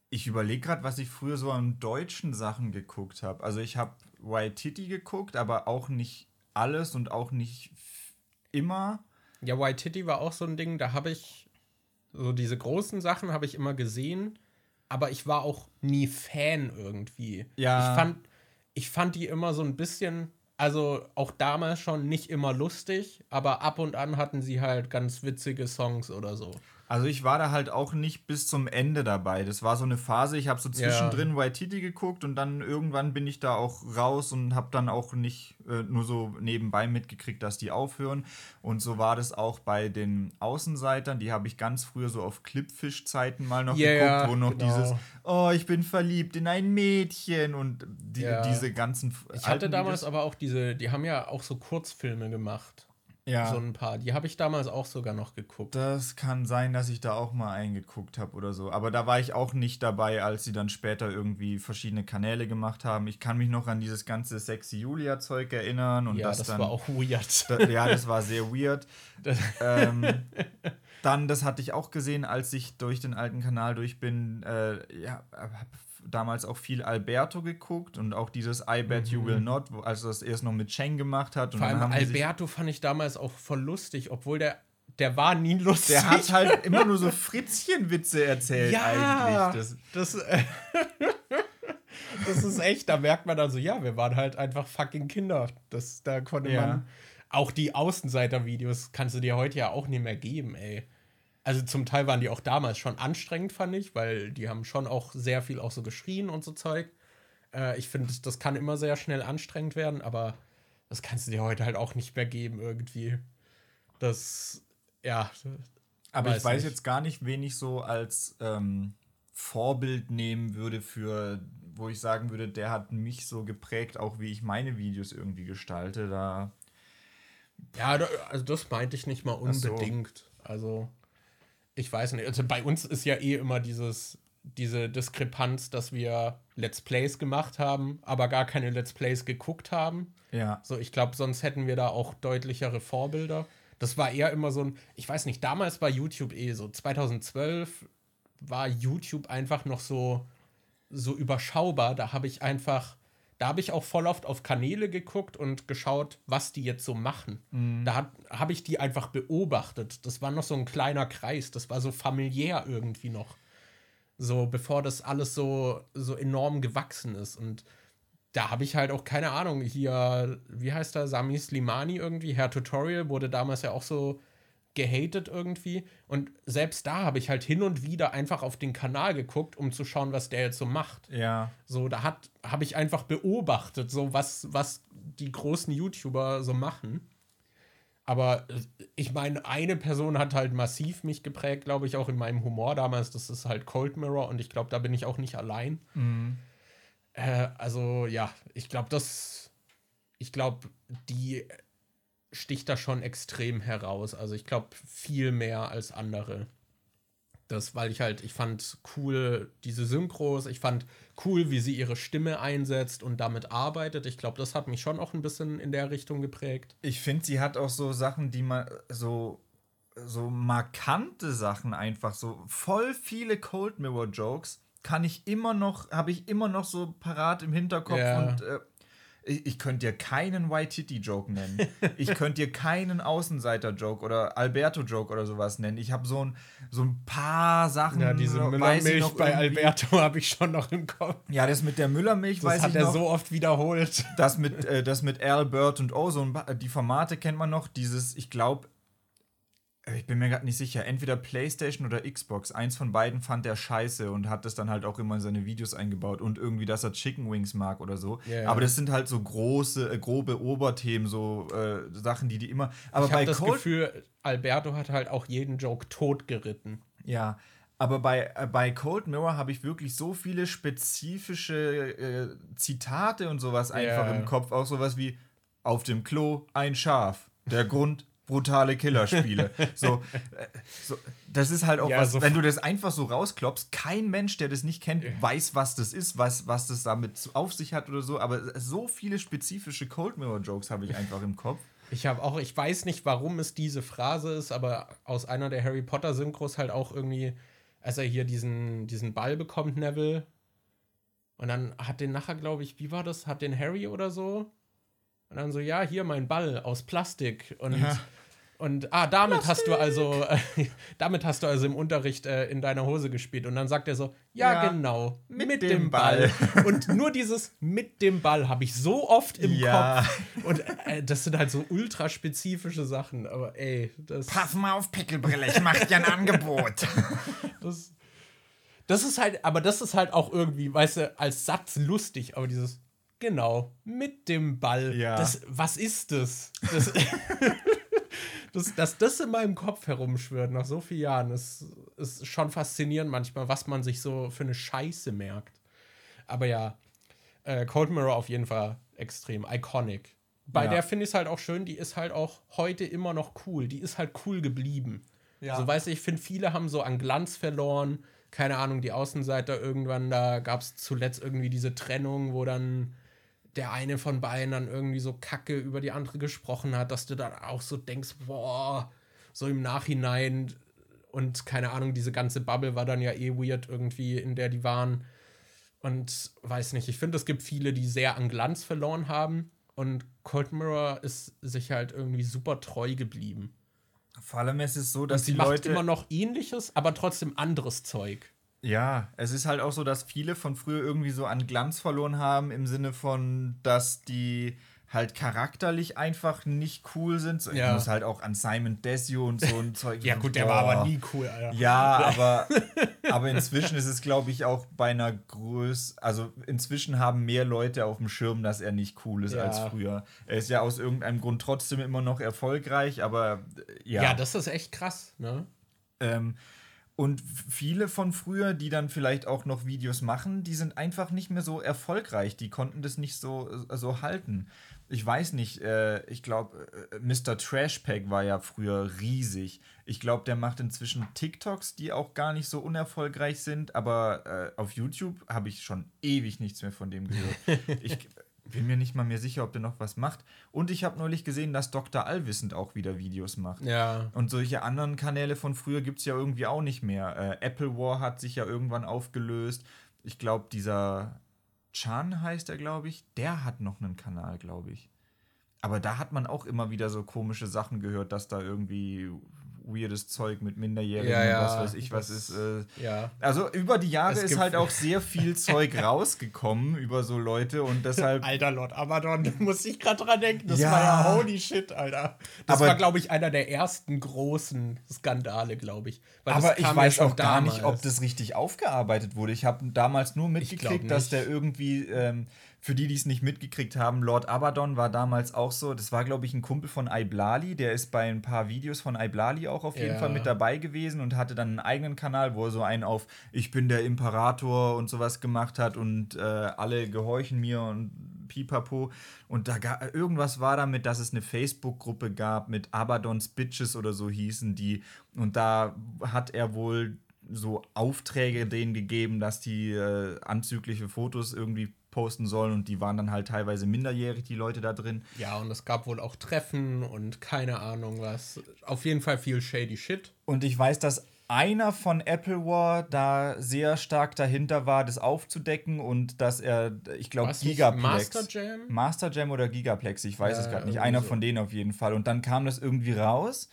ich überlege gerade, was ich früher so an deutschen Sachen geguckt habe. Also ich habe White Titty geguckt, aber auch nicht alles und auch nicht immer. Ja, White Titty war auch so ein Ding, da habe ich so diese großen Sachen habe ich immer gesehen aber ich war auch nie Fan irgendwie. Ja. Ich fand, ich fand die immer so ein bisschen, also auch damals schon nicht immer lustig, aber ab und an hatten sie halt ganz witzige Songs oder so. Also ich war da halt auch nicht bis zum Ende dabei. Das war so eine Phase, ich habe so zwischendrin ja. Waititi geguckt und dann irgendwann bin ich da auch raus und habe dann auch nicht äh, nur so nebenbei mitgekriegt, dass die aufhören. Und so war das auch bei den Außenseitern. Die habe ich ganz früher so auf Clipfish-Zeiten mal noch yeah, geguckt, wo noch genau. dieses, oh, ich bin verliebt in ein Mädchen und die, ja. diese ganzen. Ich hatte damals Videos. aber auch diese, die haben ja auch so Kurzfilme gemacht. Ja. So ein paar. Die habe ich damals auch sogar noch geguckt. Das kann sein, dass ich da auch mal eingeguckt habe oder so. Aber da war ich auch nicht dabei, als sie dann später irgendwie verschiedene Kanäle gemacht haben. Ich kann mich noch an dieses ganze Sexy Julia-Zeug erinnern. Und ja, das, das dann, war auch weird. Da, ja, das war sehr weird. ähm, dann, das hatte ich auch gesehen, als ich durch den alten Kanal durch bin. Äh, ja, damals auch viel Alberto geguckt und auch dieses I Bet You Will mhm. Not, wo, als er das erst noch mit Cheng gemacht hat. Und Vor allem Alberto fand ich damals auch voll lustig, obwohl der der war nie lustig. Der hat halt immer nur so Fritzchenwitze erzählt ja, eigentlich. Das, das, das ist echt, da merkt man dann so, ja, wir waren halt einfach fucking Kinder. Das, da konnte ja. man. Auch die Außenseiter-Videos kannst du dir heute ja auch nicht mehr geben, ey. Also zum Teil waren die auch damals schon anstrengend, fand ich, weil die haben schon auch sehr viel auch so geschrien und so Zeug. Äh, ich finde, das kann immer sehr schnell anstrengend werden, aber das kannst du dir heute halt auch nicht mehr geben irgendwie. Das, ja. Aber ich weiß nicht. jetzt gar nicht, wen ich so als ähm, Vorbild nehmen würde für, wo ich sagen würde, der hat mich so geprägt, auch wie ich meine Videos irgendwie gestalte, da. Ja, also das meinte ich nicht mal unbedingt. So. Also, ich weiß nicht. Also bei uns ist ja eh immer dieses, diese Diskrepanz, dass wir Let's Plays gemacht haben, aber gar keine Let's Plays geguckt haben. Ja. So, ich glaube, sonst hätten wir da auch deutlichere Vorbilder. Das war eher immer so ein, ich weiß nicht, damals war YouTube eh so, 2012 war YouTube einfach noch so, so überschaubar. Da habe ich einfach, da habe ich auch voll oft auf Kanäle geguckt und geschaut, was die jetzt so machen. Mhm. Da habe ich die einfach beobachtet. Das war noch so ein kleiner Kreis, das war so familiär irgendwie noch. So, bevor das alles so, so enorm gewachsen ist. Und da habe ich halt auch keine Ahnung. Hier, wie heißt er, Sami Slimani irgendwie, Herr Tutorial, wurde damals ja auch so gehatet irgendwie. Und selbst da habe ich halt hin und wieder einfach auf den Kanal geguckt, um zu schauen, was der jetzt so macht. Ja. So, da hat habe ich einfach beobachtet, so was, was die großen YouTuber so machen. Aber äh, ich meine, eine Person hat halt massiv mich geprägt, glaube ich, auch in meinem Humor damals. Das ist halt Cold Mirror und ich glaube, da bin ich auch nicht allein. Mhm. Äh, also ja, ich glaube, das, ich glaube, die sticht da schon extrem heraus. Also ich glaube, viel mehr als andere. Das, weil ich halt, ich fand cool diese Synchros, ich fand cool, wie sie ihre Stimme einsetzt und damit arbeitet. Ich glaube, das hat mich schon auch ein bisschen in der Richtung geprägt. Ich finde, sie hat auch so Sachen, die man so so markante Sachen einfach so voll viele Cold Mirror Jokes kann ich immer noch, habe ich immer noch so parat im Hinterkopf ja. und äh, ich, könnte dir keinen White-Titty-Joke nennen. ich könnte dir keinen Außenseiter-Joke oder Alberto-Joke oder sowas nennen. Ich habe so ein, so ein paar Sachen. Ja, diese Müllermilch bei Alberto habe ich schon noch im Kopf. Ja, das mit der Müllermilch das weiß ich noch. Das hat er so oft wiederholt. Das mit, äh, das mit Albert und O, so die Formate kennt man noch. Dieses, ich glaube, ich bin mir gerade nicht sicher, entweder PlayStation oder Xbox. Eins von beiden fand er scheiße und hat das dann halt auch immer in seine Videos eingebaut und irgendwie, dass er Chicken Wings mag oder so. Yeah. Aber das sind halt so große, äh, grobe Oberthemen, so äh, Sachen, die die immer. Aber ich habe das Cold Gefühl, Alberto hat halt auch jeden Joke totgeritten. Ja, aber bei, äh, bei Cold Mirror habe ich wirklich so viele spezifische äh, Zitate und sowas einfach yeah. im Kopf. Auch sowas wie: Auf dem Klo ein Schaf. Der Grund brutale Killerspiele. so, äh, so, das ist halt auch ja, was, so wenn du das einfach so rausklopfst, kein Mensch, der das nicht kennt, weiß, was das ist, was, was das damit auf sich hat oder so, aber so viele spezifische Cold Mirror Jokes habe ich einfach im Kopf. Ich habe auch, ich weiß nicht, warum es diese Phrase ist, aber aus einer der Harry Potter Synchros halt auch irgendwie, als er hier diesen, diesen Ball bekommt, Neville, und dann hat den nachher, glaube ich, wie war das? Hat den Harry oder so? Und dann so, ja, hier mein Ball aus Plastik. Und, ja. Und ah, damit Plastik. hast du also, äh, damit hast du also im Unterricht äh, in deiner Hose gespielt. Und dann sagt er so, ja, ja genau, mit, mit dem, dem Ball. Ball. und nur dieses mit dem Ball habe ich so oft im ja. Kopf. Und äh, das sind halt so ultraspezifische Sachen. Aber ey, das. Pass mal auf, Pickelbrille, ich mach dir ein Angebot. das. Das ist halt, aber das ist halt auch irgendwie, weißt du, als Satz lustig, aber dieses Genau, mit dem Ball. Ja. Das, was ist das? Das, das, dass das in meinem Kopf herumschwirrt nach so vielen Jahren, ist, ist schon faszinierend manchmal, was man sich so für eine Scheiße merkt. Aber ja, äh, Cold Mirror auf jeden Fall extrem iconic. Bei ja. der finde ich es halt auch schön, die ist halt auch heute immer noch cool. Die ist halt cool geblieben. Ja. So weißt du, ich finde, viele haben so an Glanz verloren. Keine Ahnung, die Außenseiter irgendwann, da gab es zuletzt irgendwie diese Trennung, wo dann der eine von beiden dann irgendwie so kacke über die andere gesprochen hat, dass du dann auch so denkst, boah, so im Nachhinein und keine Ahnung, diese ganze Bubble war dann ja eh weird irgendwie, in der die waren. Und weiß nicht, ich finde, es gibt viele, die sehr an Glanz verloren haben. Und Cold Mirror ist sich halt irgendwie super treu geblieben. Vor allem ist es so, dass und sie die macht Leute immer noch ähnliches, aber trotzdem anderes Zeug. Ja, es ist halt auch so, dass viele von früher irgendwie so an Glanz verloren haben, im Sinne von, dass die halt charakterlich einfach nicht cool sind. So, ja. Ich muss halt auch an Simon Desio und so ein Zeug. ja, gut, der war aber nie cool, Alter. Ja, aber, aber inzwischen ist es, glaube ich, auch bei einer Größe. Also inzwischen haben mehr Leute auf dem Schirm, dass er nicht cool ist ja. als früher. Er ist ja aus irgendeinem Grund trotzdem immer noch erfolgreich, aber äh, ja. Ja, das ist echt krass, ne? Ähm, Und viele von früher, die dann vielleicht auch noch Videos machen, die sind einfach nicht mehr so erfolgreich. Die konnten das nicht so, so halten. Ich weiß nicht, äh, ich glaube, äh, Mr. Trashpack war ja früher riesig. Ich glaube, der macht inzwischen TikToks, die auch gar nicht so unerfolgreich sind, aber äh, auf YouTube habe ich schon ewig nichts mehr von dem gehört. ich, bin mir nicht mal mehr sicher, ob der noch was macht. Und ich habe neulich gesehen, dass Dr. Allwissend auch wieder Videos macht. Ja. Und solche anderen Kanäle von früher gibt es ja irgendwie auch nicht mehr. Äh, Apple War hat sich ja irgendwann aufgelöst. Ich glaube, dieser Chan heißt er, glaube ich, der hat noch einen Kanal, glaube ich. Aber da hat man auch immer wieder so komische Sachen gehört, dass da irgendwie weirdes Zeug mit Minderjährigen ja, ja, und was weiß ich, was ist. Äh, ja. Also über die Jahre ist halt auch sehr viel Zeug rausgekommen über so Leute und deshalb. Alter Lord Abaddon, da muss ich gerade dran denken. Das ja. war ja holy shit, Alter. Das aber, war, glaube ich, einer der ersten großen Skandale, glaube ich. aber ich weiß auch gar nicht, ob das richtig aufgearbeitet wurde. Ich habe damals nur mitgekriegt, dass der irgendwie. Ähm, für die, die es nicht mitgekriegt haben, Lord Abaddon war damals auch so. Das war, glaube ich, ein Kumpel von Iblali. Der ist bei ein paar Videos von Iblali auch auf jeden ja. Fall mit dabei gewesen und hatte dann einen eigenen Kanal, wo er so einen auf Ich bin der Imperator und sowas gemacht hat und äh, alle gehorchen mir und pipapo. Und da gab, irgendwas war damit, dass es eine Facebook-Gruppe gab mit Abaddons Bitches oder so hießen die. Und da hat er wohl so Aufträge denen gegeben, dass die äh, anzügliche Fotos irgendwie posten sollen und die waren dann halt teilweise minderjährig, die Leute da drin. Ja, und es gab wohl auch Treffen und keine Ahnung was. Auf jeden Fall viel shady Shit. Und ich weiß, dass einer von Apple War da sehr stark dahinter war, das aufzudecken und dass er, ich glaube, Gigaplex. Master Jam? Master Jam oder Gigaplex, ich weiß äh, es gerade nicht. Einer so. von denen auf jeden Fall. Und dann kam das irgendwie raus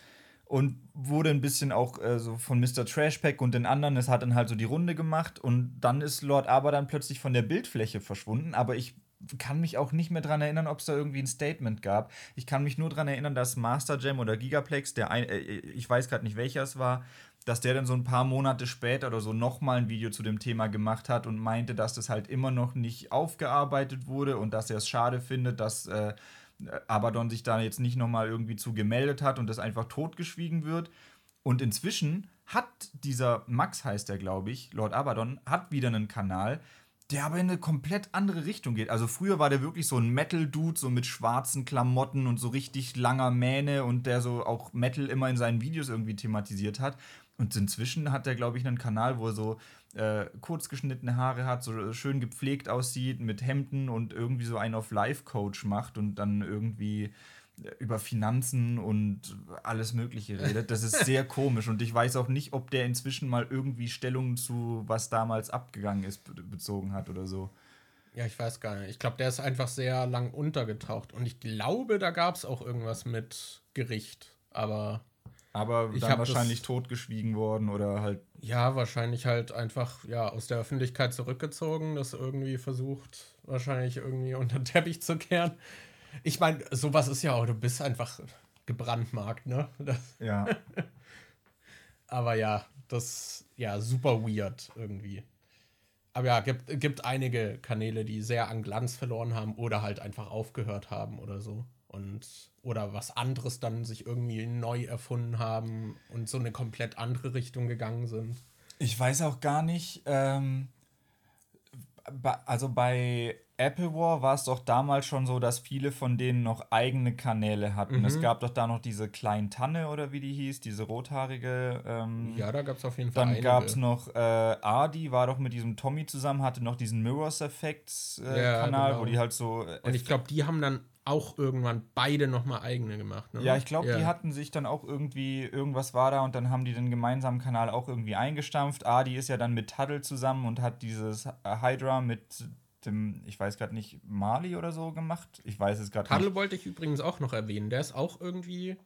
und wurde ein bisschen auch äh, so von Mr. Trashpack und den anderen, es hat dann halt so die Runde gemacht und dann ist Lord Aber dann plötzlich von der Bildfläche verschwunden, aber ich kann mich auch nicht mehr daran erinnern, ob es da irgendwie ein Statement gab. Ich kann mich nur daran erinnern, dass Master Jam oder Gigaplex, der ein, äh, ich weiß gerade nicht welcher es war, dass der dann so ein paar Monate später oder so nochmal ein Video zu dem Thema gemacht hat und meinte, dass das halt immer noch nicht aufgearbeitet wurde und dass er es schade findet, dass äh, Abaddon sich da jetzt nicht nochmal irgendwie zu gemeldet hat und das einfach totgeschwiegen wird. Und inzwischen hat dieser, Max heißt der, glaube ich, Lord Abaddon, hat wieder einen Kanal, der aber in eine komplett andere Richtung geht. Also früher war der wirklich so ein Metal-Dude, so mit schwarzen Klamotten und so richtig langer Mähne und der so auch Metal immer in seinen Videos irgendwie thematisiert hat. Und inzwischen hat er, glaube ich, einen Kanal, wo er so äh, kurz geschnittene Haare hat, so schön gepflegt aussieht, mit Hemden und irgendwie so einen auf Life-Coach macht und dann irgendwie äh, über Finanzen und alles Mögliche redet. Das ist sehr komisch und ich weiß auch nicht, ob der inzwischen mal irgendwie Stellung zu, was damals abgegangen ist, bezogen hat oder so. Ja, ich weiß gar nicht. Ich glaube, der ist einfach sehr lang untergetaucht und ich glaube, da gab es auch irgendwas mit Gericht, aber aber ich dann wahrscheinlich totgeschwiegen worden oder halt. Ja, wahrscheinlich halt einfach ja, aus der Öffentlichkeit zurückgezogen, das irgendwie versucht, wahrscheinlich irgendwie unter den Teppich zu kehren. Ich meine, sowas ist ja auch, du bist einfach gebrandmarkt, ne? Das ja. Aber ja, das ja super weird irgendwie. Aber ja, gibt, gibt einige Kanäle, die sehr an Glanz verloren haben oder halt einfach aufgehört haben oder so und oder was anderes dann sich irgendwie neu erfunden haben und so eine komplett andere Richtung gegangen sind. Ich weiß auch gar nicht, ähm, also bei Apple War war es doch damals schon so, dass viele von denen noch eigene Kanäle hatten. Mhm. Es gab doch da noch diese kleinen Tanne oder wie die hieß, diese rothaarige. Ähm, ja, da gab es auf jeden Fall. Dann gab es noch äh, Adi, war doch mit diesem Tommy zusammen, hatte noch diesen Mirrors Effects äh, ja, Kanal, genau. wo die halt so. Äh, Und ich glaube, die haben dann auch irgendwann beide nochmal eigene gemacht. Ne? Ja, ich glaube, ja. die hatten sich dann auch irgendwie, irgendwas war da und dann haben die den gemeinsamen Kanal auch irgendwie eingestampft. Adi ist ja dann mit Tuddle zusammen und hat dieses Hydra mit dem, ich weiß gerade nicht, Mali oder so gemacht. Ich weiß es gerade nicht. Tuddle wollte ich übrigens auch noch erwähnen. Der ist auch irgendwie.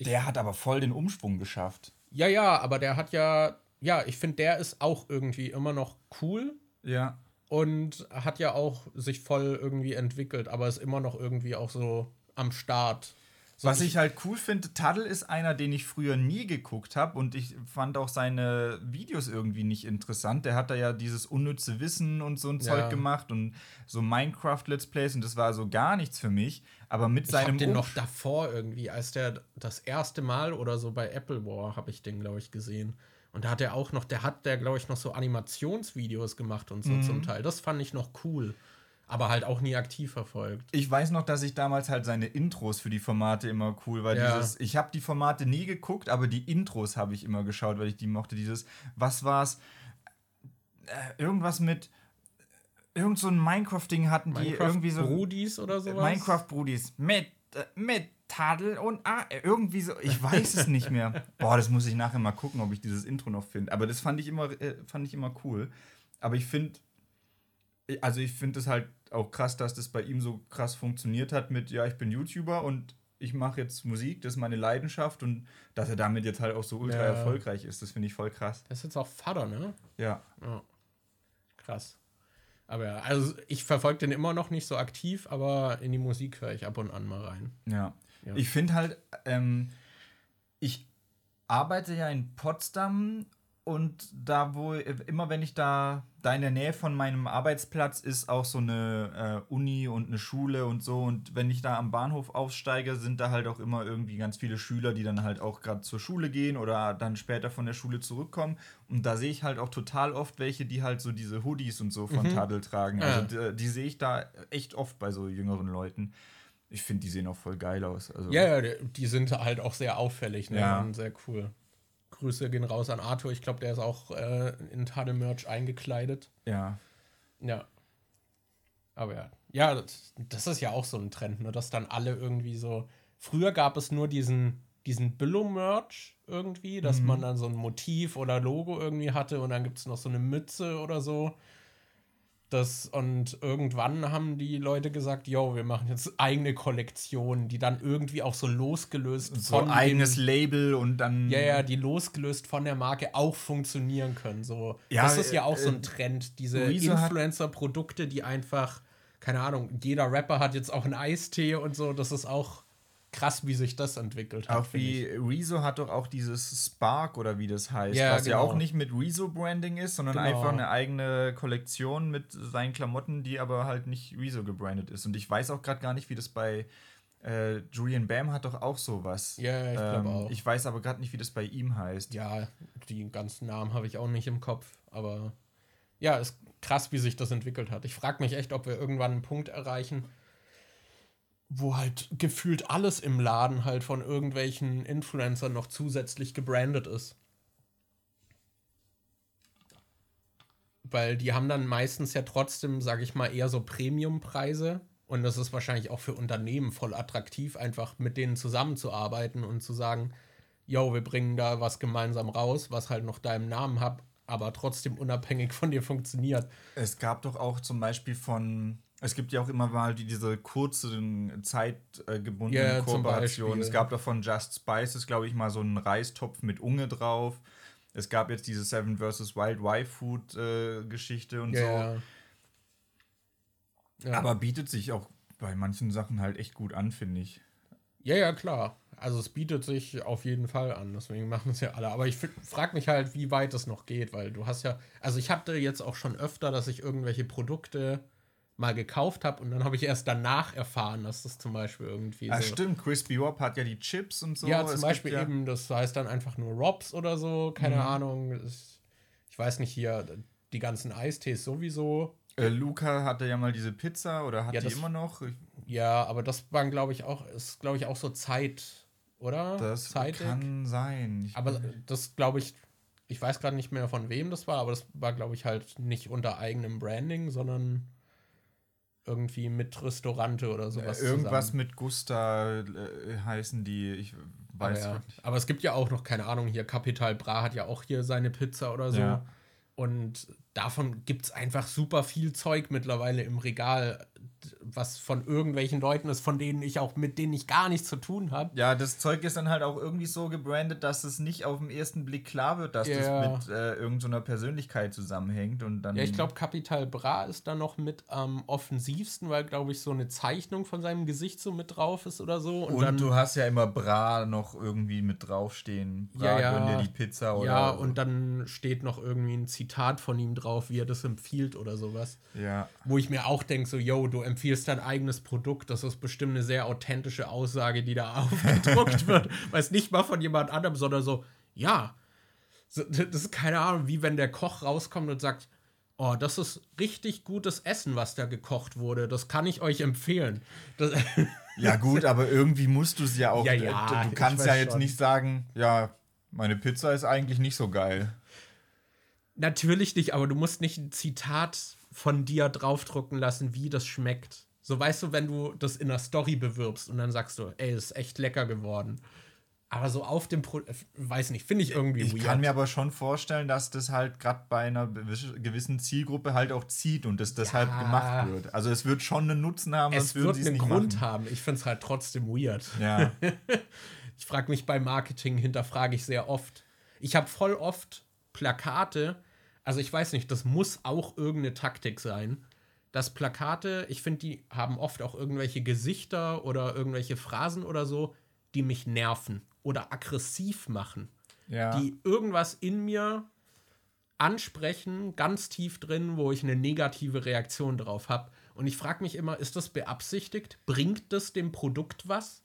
Der hat aber voll den Umschwung geschafft. Ja, ja, aber der hat ja, ja, ich finde, der ist auch irgendwie immer noch cool. Ja und hat ja auch sich voll irgendwie entwickelt, aber ist immer noch irgendwie auch so am Start. So Was ich halt cool finde, Taddle ist einer, den ich früher nie geguckt habe und ich fand auch seine Videos irgendwie nicht interessant. Der hat da ja dieses unnütze Wissen und so ein ja. Zeug gemacht und so Minecraft-Let's Plays und das war so gar nichts für mich. Aber mit ich seinem. Ich den noch davor irgendwie, als der das erste Mal oder so bei Apple War habe ich den, glaube ich, gesehen. Und da hat er auch noch, der hat der, glaube ich, noch so Animationsvideos gemacht und so mhm. zum Teil. Das fand ich noch cool. Aber halt auch nie aktiv verfolgt. Ich weiß noch, dass ich damals halt seine Intros für die Formate immer cool war. Ja. Dieses, ich habe die Formate nie geguckt, aber die Intros habe ich immer geschaut, weil ich die mochte. Dieses, was war's? Äh, irgendwas mit irgend so ein Minecraft-Ding hatten die Minecraft irgendwie so. Brudis oder sowas? Minecraft-Brudis. Mit, äh, mit Tadel und A. Irgendwie so. Ich weiß es nicht mehr. Boah, das muss ich nachher mal gucken, ob ich dieses Intro noch finde. Aber das fand ich immer, äh, fand ich immer cool. Aber ich finde, also ich finde es halt auch krass, dass das bei ihm so krass funktioniert hat mit, ja, ich bin YouTuber und ich mache jetzt Musik, das ist meine Leidenschaft und dass er damit jetzt halt auch so ultra ja. erfolgreich ist, das finde ich voll krass. Das ist jetzt auch Vater, ne? Ja. ja. Krass. Aber ja, also ich verfolge den immer noch nicht so aktiv, aber in die Musik höre ich ab und an mal rein. Ja. Ja. Ich finde halt, ähm, ich arbeite ja in Potsdam und da, wo, immer wenn ich da, da in der Nähe von meinem Arbeitsplatz ist auch so eine äh, Uni und eine Schule und so. Und wenn ich da am Bahnhof aufsteige, sind da halt auch immer irgendwie ganz viele Schüler, die dann halt auch gerade zur Schule gehen oder dann später von der Schule zurückkommen. Und da sehe ich halt auch total oft welche, die halt so diese Hoodies und so von mhm. Tadel tragen. Also ja. die, die sehe ich da echt oft bei so jüngeren Leuten. Ich finde, die sehen auch voll geil aus. Also ja, ja, die sind halt auch sehr auffällig, ne? Ja. sehr cool. Grüße gehen raus an Arthur. Ich glaube, der ist auch äh, in Tade-Merch eingekleidet. Ja. Ja. Aber ja. Ja, das, das, ist ja auch so ein Trend, ne? dass dann alle irgendwie so. Früher gab es nur diesen, diesen Billo-Merch irgendwie, dass mhm. man dann so ein Motiv oder Logo irgendwie hatte und dann gibt es noch so eine Mütze oder so. Das, und irgendwann haben die Leute gesagt, yo, wir machen jetzt eigene Kollektionen, die dann irgendwie auch so losgelöst so von eigenes dem, Label und dann ja ja, die losgelöst von der Marke auch funktionieren können. So, ja, das ist ja auch äh, so ein Trend, diese Influencer-Produkte, die einfach keine Ahnung, jeder Rapper hat jetzt auch einen Eistee und so, das ist auch krass, wie sich das entwickelt hat. Auch wie Rezo hat doch auch dieses Spark oder wie das heißt, ja, was genau. ja auch nicht mit Rezo-Branding ist, sondern genau. einfach eine eigene Kollektion mit seinen Klamotten, die aber halt nicht Rezo gebrandet ist. Und ich weiß auch gerade gar nicht, wie das bei äh, Julian Bam hat doch auch sowas. Ja, ich glaube ähm, auch. Ich weiß aber gerade nicht, wie das bei ihm heißt. Ja, die ganzen Namen habe ich auch nicht im Kopf, aber ja, ist krass, wie sich das entwickelt hat. Ich frage mich echt, ob wir irgendwann einen Punkt erreichen, wo halt gefühlt alles im Laden halt von irgendwelchen Influencern noch zusätzlich gebrandet ist. Weil die haben dann meistens ja trotzdem, sage ich mal, eher so Premiumpreise. Und das ist wahrscheinlich auch für Unternehmen voll attraktiv, einfach mit denen zusammenzuarbeiten und zu sagen, yo, wir bringen da was gemeinsam raus, was halt noch deinem Namen hat, aber trotzdem unabhängig von dir funktioniert. Es gab doch auch zum Beispiel von es gibt ja auch immer mal die, diese kurzen, zeitgebundenen yeah, Kooperationen. Es gab davon Just Spices, glaube ich, mal so einen Reistopf mit Unge drauf. Es gab jetzt diese Seven vs. Wild Y Food äh, Geschichte und yeah. so. Ja. Aber bietet sich auch bei manchen Sachen halt echt gut an, finde ich. Ja, ja, klar. Also es bietet sich auf jeden Fall an, deswegen machen es ja alle. Aber ich frage mich halt, wie weit es noch geht, weil du hast ja, also ich hatte jetzt auch schon öfter, dass ich irgendwelche Produkte mal gekauft habe und dann habe ich erst danach erfahren, dass das zum Beispiel irgendwie. Ah, so stimmt, Crispy Rob hat ja die Chips und so. Ja, zum es Beispiel ja eben, das heißt dann einfach nur Robs oder so, keine mhm. Ahnung. Ich weiß nicht, hier die ganzen Eistees sowieso. Äh, Luca hatte ja mal diese Pizza oder hat ja, die immer noch? Ja, aber das waren, glaube ich, auch, ist, glaube ich, auch so Zeit, oder? Das Zeitig. kann sein. Ich aber das, glaube ich, ich weiß gerade nicht mehr von wem das war, aber das war, glaube ich, halt nicht unter eigenem Branding, sondern irgendwie mit Restaurante oder sowas. Äh, irgendwas zusammen. mit Gusta äh, heißen die. Ich weiß aber, ja. aber es gibt ja auch noch, keine Ahnung, hier Capital Bra hat ja auch hier seine Pizza oder so. Ja. Und davon gibt es einfach super viel Zeug mittlerweile im Regal, was von irgendwelchen Leuten ist, von denen ich auch, mit denen ich gar nichts zu tun habe. Ja, das Zeug ist dann halt auch irgendwie so gebrandet, dass es nicht auf den ersten Blick klar wird, dass yeah. das mit äh, irgendeiner Persönlichkeit zusammenhängt und dann. Ja, ich glaube, Capital Bra ist da noch mit am offensivsten, weil, glaube ich, so eine Zeichnung von seinem Gesicht so mit drauf ist oder so. Und, und dann, du hast ja immer Bra noch irgendwie mit draufstehen. Bra, ja, ja. gönn dir die Pizza oder. Ja, so. und dann steht noch irgendwie ein Zitat von ihm drauf, wie er das empfiehlt oder sowas. Ja. Wo ich mir auch denke, so, yo, du empfiehlst dein eigenes Produkt. Das ist bestimmt eine sehr authentische Aussage, die da aufgedruckt wird. Weiß nicht mal von jemand anderem, sondern so, ja, das ist keine Ahnung, wie wenn der Koch rauskommt und sagt, oh, das ist richtig gutes Essen, was da gekocht wurde. Das kann ich euch empfehlen. Das ja gut, aber irgendwie musst du es ja auch. Ja, ja, du kannst ja jetzt schon. nicht sagen, ja, meine Pizza ist eigentlich nicht so geil. Natürlich nicht, aber du musst nicht ein Zitat von dir draufdrucken lassen, wie das schmeckt. So weißt du, wenn du das in einer Story bewirbst und dann sagst du, ey, ist echt lecker geworden. Aber so auf dem, Pro weiß nicht, finde ich irgendwie ich weird. Ich kann mir aber schon vorstellen, dass das halt gerade bei einer gewissen Zielgruppe halt auch zieht und das deshalb ja. gemacht wird. Also es wird schon einen Nutzen haben, es wird einen Grund machen. haben. Ich finde es halt trotzdem weird. Ja. ich frage mich bei Marketing, hinterfrage ich sehr oft. Ich habe voll oft Plakate, also ich weiß nicht, das muss auch irgendeine Taktik sein, dass Plakate, ich finde, die haben oft auch irgendwelche Gesichter oder irgendwelche Phrasen oder so, die mich nerven oder aggressiv machen. Ja. Die irgendwas in mir ansprechen, ganz tief drin, wo ich eine negative Reaktion drauf habe. Und ich frage mich immer, ist das beabsichtigt? Bringt das dem Produkt was?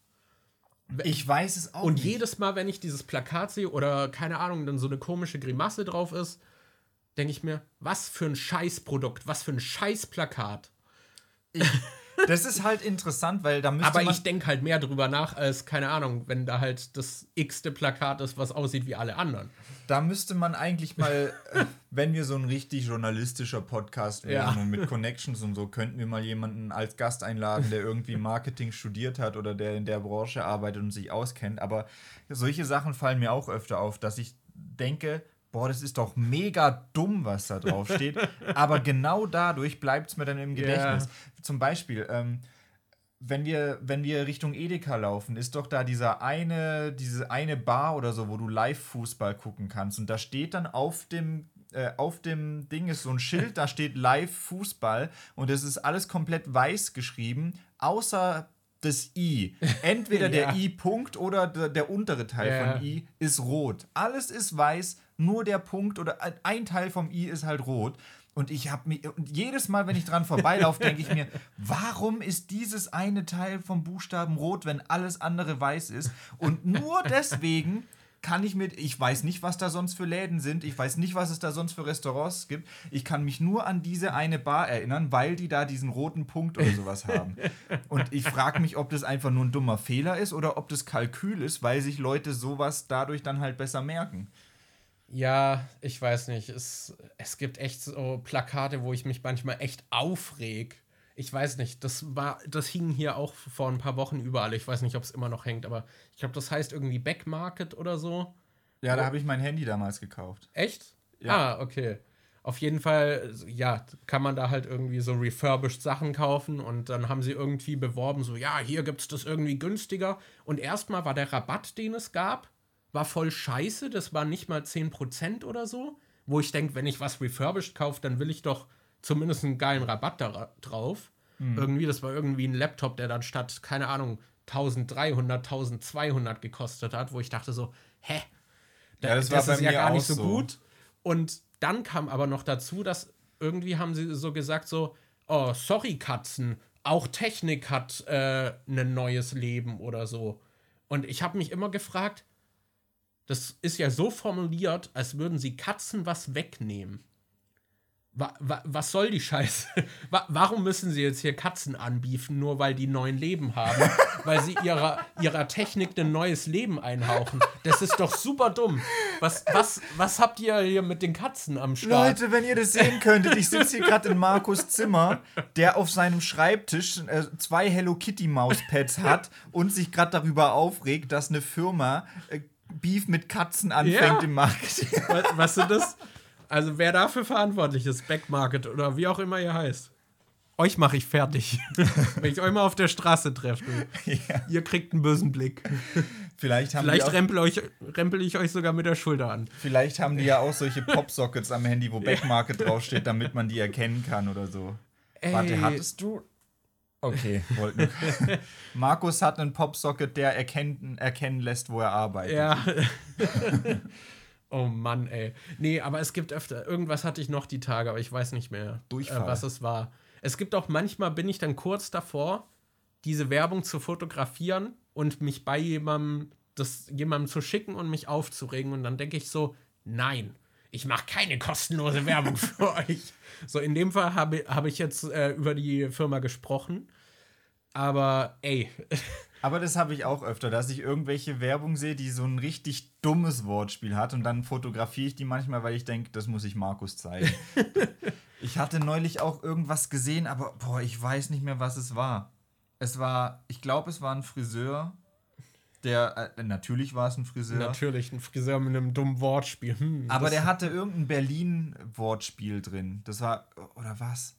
Ich weiß es auch. Und nicht. jedes Mal, wenn ich dieses Plakat sehe oder keine Ahnung, dann so eine komische Grimasse drauf ist, denke ich mir, was für ein Scheißprodukt, was für ein Scheißplakat. Ich, das ist halt interessant, weil da müsste Aber ich denke halt mehr drüber nach, als, keine Ahnung, wenn da halt das x-te Plakat ist, was aussieht wie alle anderen. Da müsste man eigentlich mal, äh, wenn wir so ein richtig journalistischer Podcast wären ja. und mit Connections und so, könnten wir mal jemanden als Gast einladen, der irgendwie Marketing studiert hat oder der in der Branche arbeitet und sich auskennt. Aber solche Sachen fallen mir auch öfter auf, dass ich denke, boah, das ist doch mega dumm, was da drauf steht. aber genau dadurch bleibt es mir dann im Gedächtnis. Yeah. Zum Beispiel, ähm, wenn wir, wenn wir Richtung Edeka laufen, ist doch da dieser eine, diese eine Bar oder so, wo du Live-Fußball gucken kannst. Und da steht dann auf dem, äh, auf dem Ding ist so ein Schild, da steht Live-Fußball und es ist alles komplett weiß geschrieben, außer das I. Entweder ja. der I-Punkt oder der, der, untere Teil ja. von I ist rot. Alles ist weiß, nur der Punkt oder ein Teil vom I ist halt rot. Und ich habe mir, und jedes Mal, wenn ich dran vorbeilaufe, denke ich mir, warum ist dieses eine Teil vom Buchstaben rot, wenn alles andere weiß ist? Und nur deswegen kann ich mit, ich weiß nicht, was da sonst für Läden sind, ich weiß nicht, was es da sonst für Restaurants gibt. Ich kann mich nur an diese eine Bar erinnern, weil die da diesen roten Punkt oder sowas haben. Und ich frage mich, ob das einfach nur ein dummer Fehler ist oder ob das Kalkül ist, weil sich Leute sowas dadurch dann halt besser merken. Ja, ich weiß nicht. Es, es gibt echt so Plakate, wo ich mich manchmal echt aufreg. Ich weiß nicht, das war, das hing hier auch vor ein paar Wochen überall. Ich weiß nicht, ob es immer noch hängt, aber ich glaube, das heißt irgendwie Backmarket oder so. Ja, da habe ich mein Handy damals gekauft. Echt? Ja. Ah, okay. Auf jeden Fall, ja, kann man da halt irgendwie so refurbished Sachen kaufen und dann haben sie irgendwie beworben, so, ja, hier gibt es das irgendwie günstiger. Und erstmal war der Rabatt, den es gab, war voll scheiße. Das war nicht mal 10% oder so. Wo ich denke, wenn ich was refurbished kaufe, dann will ich doch zumindest einen geilen Rabatt da drauf. Mhm. Irgendwie, das war irgendwie ein Laptop, der dann statt, keine Ahnung, 1300, 1200 gekostet hat, wo ich dachte so, hä? Da, ja, das, das ist ja gar nicht so, so gut. Und dann kam aber noch dazu, dass irgendwie haben sie so gesagt, so, oh, sorry, Katzen, auch Technik hat äh, ein neues Leben oder so. Und ich habe mich immer gefragt, das ist ja so formuliert, als würden sie Katzen was wegnehmen. Wa wa was soll die Scheiße? Wa warum müssen sie jetzt hier Katzen anbiefen, nur weil die neuen Leben haben? weil sie ihrer, ihrer Technik ein neues Leben einhauchen. Das ist doch super dumm. Was, was, was habt ihr hier mit den Katzen am Start? Leute, wenn ihr das sehen könntet, ich sitze hier gerade in Markus Zimmer, der auf seinem Schreibtisch äh, zwei Hello Kitty Mauspads hat und sich gerade darüber aufregt, dass eine Firma äh, Beef mit Katzen anfängt ja. im Marketing. Was, was sind das? Also wer dafür verantwortlich ist, Backmarket oder wie auch immer ihr heißt. Euch mache ich fertig. Wenn ich euch mal auf der Straße treffe. Ja. Ihr kriegt einen bösen Blick. Vielleicht, haben Vielleicht rempel, euch, rempel ich euch sogar mit der Schulter an. Vielleicht haben die ja auch solche Popsockets am Handy, wo Backmarket draufsteht, damit man die erkennen kann oder so. Ey. Warte, hattest du Okay, wollten. Markus hat einen Popsocket, der erkennen, erkennen lässt, wo er arbeitet. Ja. oh Mann, ey. Nee, aber es gibt öfter. Irgendwas hatte ich noch die Tage, aber ich weiß nicht mehr, äh, was es war. Es gibt auch manchmal, bin ich dann kurz davor, diese Werbung zu fotografieren und mich bei jemandem, das jemandem zu schicken und mich aufzuregen. Und dann denke ich so, nein, ich mache keine kostenlose Werbung für euch. So, in dem Fall habe hab ich jetzt äh, über die Firma gesprochen. Aber ey. Aber das habe ich auch öfter, dass ich irgendwelche Werbung sehe, die so ein richtig dummes Wortspiel hat und dann fotografiere ich die manchmal, weil ich denke, das muss ich Markus zeigen. ich hatte neulich auch irgendwas gesehen, aber boah, ich weiß nicht mehr, was es war. Es war, ich glaube, es war ein Friseur, der, äh, natürlich war es ein Friseur. Natürlich, ein Friseur mit einem dummen Wortspiel. Hm, aber der hatte irgendein Berlin-Wortspiel drin. Das war, oder was?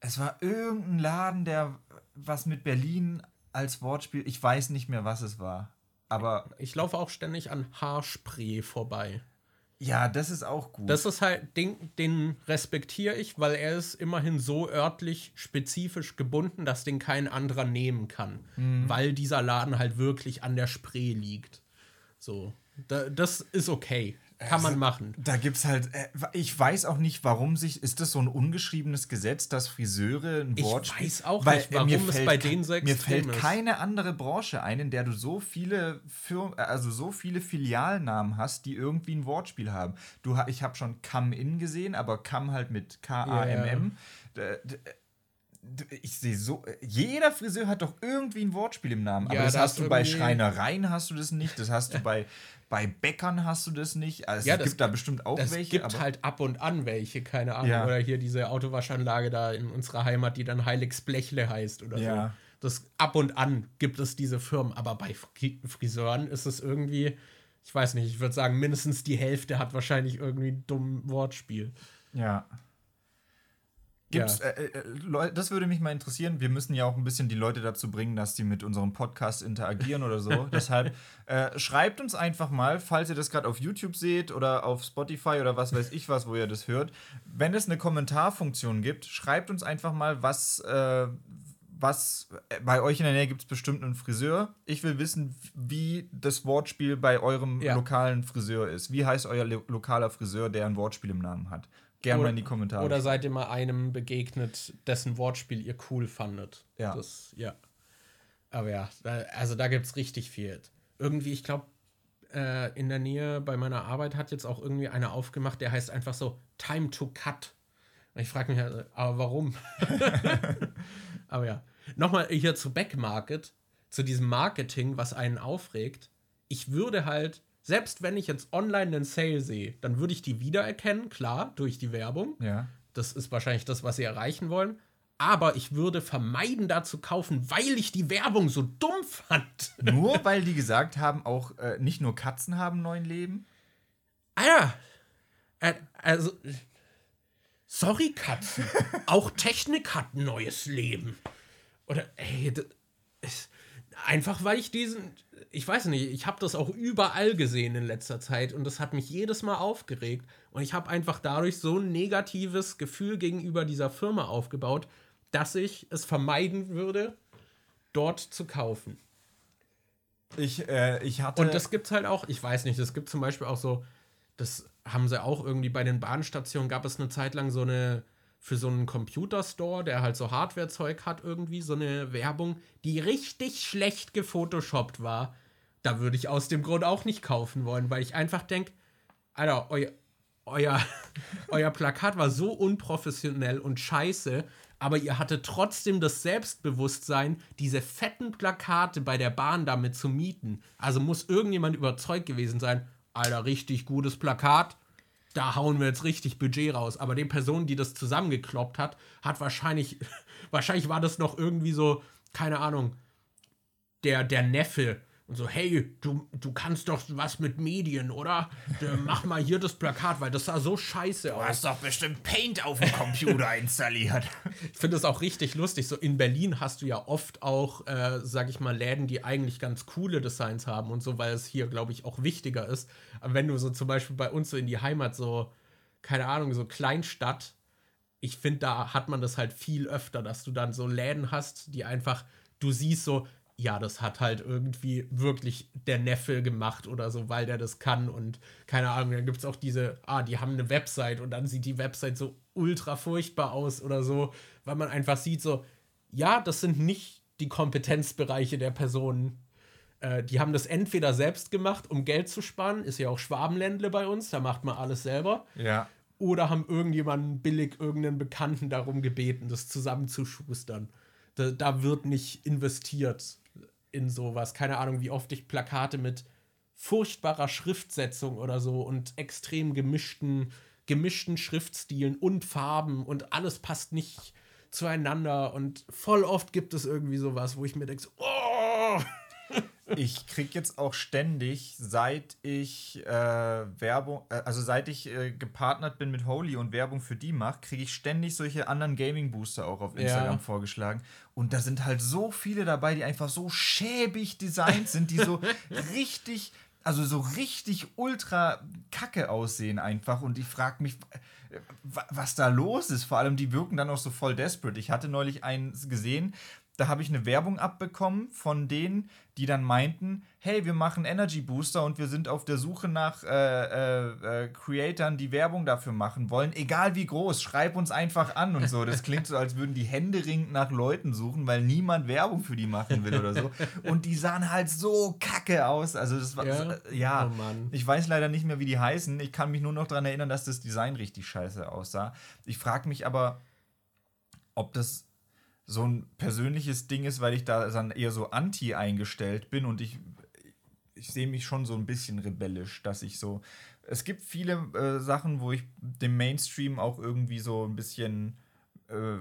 Es war irgendein Laden, der was mit Berlin als Wortspiel, ich weiß nicht mehr, was es war. Aber. Ich laufe auch ständig an Haarspray vorbei. Ja, das ist auch gut. Das ist halt, den, den respektiere ich, weil er ist immerhin so örtlich spezifisch gebunden, dass den kein anderer nehmen kann. Mhm. Weil dieser Laden halt wirklich an der Spree liegt. So. Da, das ist okay. Kann man also, machen. Da gibt's halt, äh, ich weiß auch nicht, warum sich, ist das so ein ungeschriebenes Gesetz, dass Friseure ein Wort Ich weiß auch weil, nicht, warum es bei denen so Mir fällt keine andere Branche ein, in der du so viele Firmen, also so viele Filialnamen hast, die irgendwie ein Wortspiel haben. Du, ich habe schon Come In gesehen, aber Come halt mit K-A-M-M. Ja, ja ich sehe so, jeder Friseur hat doch irgendwie ein Wortspiel im Namen. Aber ja, das, das hast du bei Schreinereien hast du das nicht, das hast du bei, bei Bäckern hast du das nicht. Also ja, es das, gibt da bestimmt auch das welche. Es gibt halt ab und an welche, keine Ahnung. Ja. Oder hier diese Autowaschanlage da in unserer Heimat, die dann Heiligs Blechle heißt oder ja. so. Das ab und an gibt es diese Firmen, aber bei Friseuren ist es irgendwie, ich weiß nicht, ich würde sagen, mindestens die Hälfte hat wahrscheinlich irgendwie ein dummes Wortspiel. Ja. Gibt's, ja. äh, äh, das würde mich mal interessieren. Wir müssen ja auch ein bisschen die Leute dazu bringen, dass sie mit unserem Podcast interagieren oder so. Deshalb äh, schreibt uns einfach mal, falls ihr das gerade auf YouTube seht oder auf Spotify oder was weiß ich was, wo ihr das hört. Wenn es eine Kommentarfunktion gibt, schreibt uns einfach mal, was, äh, was äh, bei euch in der Nähe gibt es bestimmt einen Friseur. Ich will wissen, wie das Wortspiel bei eurem ja. lokalen Friseur ist. Wie heißt euer lo lokaler Friseur, der ein Wortspiel im Namen hat? Gerne mal in die Kommentare. Oder seid ihr mal einem begegnet, dessen Wortspiel ihr cool fandet? Ja. Das, ja. Aber ja, also da gibt es richtig viel. Irgendwie, ich glaube, äh, in der Nähe bei meiner Arbeit hat jetzt auch irgendwie einer aufgemacht, der heißt einfach so Time to Cut. Und ich frage mich, halt, aber warum? aber ja. Nochmal hier zu Backmarket, zu diesem Marketing, was einen aufregt. Ich würde halt selbst wenn ich jetzt online einen Sale sehe, dann würde ich die wiedererkennen, klar, durch die Werbung. Ja. Das ist wahrscheinlich das, was sie erreichen wollen. Aber ich würde vermeiden, da zu kaufen, weil ich die Werbung so dumm fand. Nur weil die gesagt haben, auch äh, nicht nur Katzen haben neuen Leben? Alter, äh, also, sorry Katzen, auch Technik hat ein neues Leben. Oder, ey, das ist, einfach weil ich diesen, ich weiß nicht, ich habe das auch überall gesehen in letzter Zeit und das hat mich jedes Mal aufgeregt und ich habe einfach dadurch so ein negatives Gefühl gegenüber dieser Firma aufgebaut, dass ich es vermeiden würde, dort zu kaufen. Ich, äh, ich hatte. Und das gibt's halt auch, ich weiß nicht, das gibt zum Beispiel auch so, das haben sie auch irgendwie bei den Bahnstationen, gab es eine Zeit lang so eine für so einen Computerstore, der halt so Hardware-Zeug hat, irgendwie so eine Werbung, die richtig schlecht gefotoshoppt war. Da würde ich aus dem Grund auch nicht kaufen wollen, weil ich einfach denke, Alter, euer, euer, euer Plakat war so unprofessionell und scheiße, aber ihr hattet trotzdem das Selbstbewusstsein, diese fetten Plakate bei der Bahn damit zu mieten. Also muss irgendjemand überzeugt gewesen sein, Alter, richtig gutes Plakat, da hauen wir jetzt richtig Budget raus. Aber die Person, die das zusammengekloppt hat, hat wahrscheinlich, wahrscheinlich war das noch irgendwie so, keine Ahnung, der, der Neffe und so, hey, du, du kannst doch was mit Medien, oder? Mach mal hier das Plakat, weil das sah so scheiße aus. Du hast doch bestimmt Paint auf dem Computer installiert. Ich finde das auch richtig lustig. So in Berlin hast du ja oft auch, äh, sag ich mal, Läden, die eigentlich ganz coole Designs haben und so, weil es hier, glaube ich, auch wichtiger ist. Aber wenn du so zum Beispiel bei uns so in die Heimat so, keine Ahnung, so Kleinstadt, ich finde, da hat man das halt viel öfter, dass du dann so Läden hast, die einfach, du siehst so, ja, das hat halt irgendwie wirklich der Neffe gemacht oder so, weil der das kann und keine Ahnung, dann gibt es auch diese, ah, die haben eine Website und dann sieht die Website so ultra furchtbar aus oder so, weil man einfach sieht so, ja, das sind nicht die Kompetenzbereiche der Personen, Äh, die haben das entweder selbst gemacht, um Geld zu sparen, ist ja auch Schwabenländle bei uns, da macht man alles selber. Ja. Oder haben irgendjemanden billig irgendeinen Bekannten darum gebeten, das zusammenzuschustern. Da, da wird nicht investiert in sowas. Keine Ahnung, wie oft ich Plakate mit furchtbarer Schriftsetzung oder so und extrem gemischten, gemischten Schriftstilen und Farben und alles passt nicht zueinander und voll oft gibt es irgendwie sowas, wo ich mir denke, oh! Ich krieg jetzt auch ständig, seit ich äh, Werbung, äh, also seit ich äh, gepartnert bin mit Holy und Werbung für die mache, kriege ich ständig solche anderen Gaming-Booster auch auf Instagram ja. vorgeschlagen. Und da sind halt so viele dabei, die einfach so schäbig designt sind, die so richtig, also so richtig ultra kacke aussehen einfach. Und ich frage mich, äh, was da los ist. Vor allem, die wirken dann auch so voll desperate. Ich hatte neulich eins gesehen, da habe ich eine Werbung abbekommen von denen, die dann meinten, hey, wir machen Energy Booster und wir sind auf der Suche nach äh, äh, äh, Creatoren, die Werbung dafür machen wollen, egal wie groß, schreib uns einfach an und so. Das klingt so, als würden die händeringend nach Leuten suchen, weil niemand Werbung für die machen will oder so. Und die sahen halt so kacke aus. Also das war, ja, ja oh ich weiß leider nicht mehr, wie die heißen. Ich kann mich nur noch daran erinnern, dass das Design richtig scheiße aussah. Ich frage mich aber, ob das so ein persönliches Ding ist, weil ich da dann eher so anti eingestellt bin und ich, ich sehe mich schon so ein bisschen rebellisch, dass ich so. Es gibt viele äh, Sachen, wo ich dem Mainstream auch irgendwie so ein bisschen äh,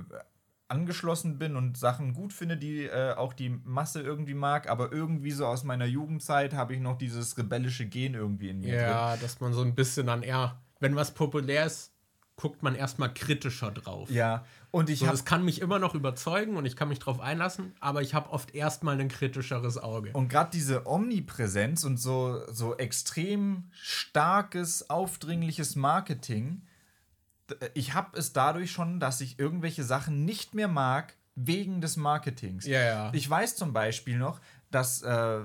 angeschlossen bin und Sachen gut finde, die äh, auch die Masse irgendwie mag, aber irgendwie so aus meiner Jugendzeit habe ich noch dieses rebellische Gen irgendwie in mir. Ja, drin. dass man so ein bisschen dann eher, wenn was populär ist, guckt man erstmal kritischer drauf. Ja, und ich so, Es kann mich immer noch überzeugen und ich kann mich drauf einlassen, aber ich habe oft erstmal ein kritischeres Auge. Und gerade diese Omnipräsenz und so, so extrem starkes, aufdringliches Marketing, ich habe es dadurch schon, dass ich irgendwelche Sachen nicht mehr mag, wegen des Marketings. Ja, ja. Ich weiß zum Beispiel noch, dass äh,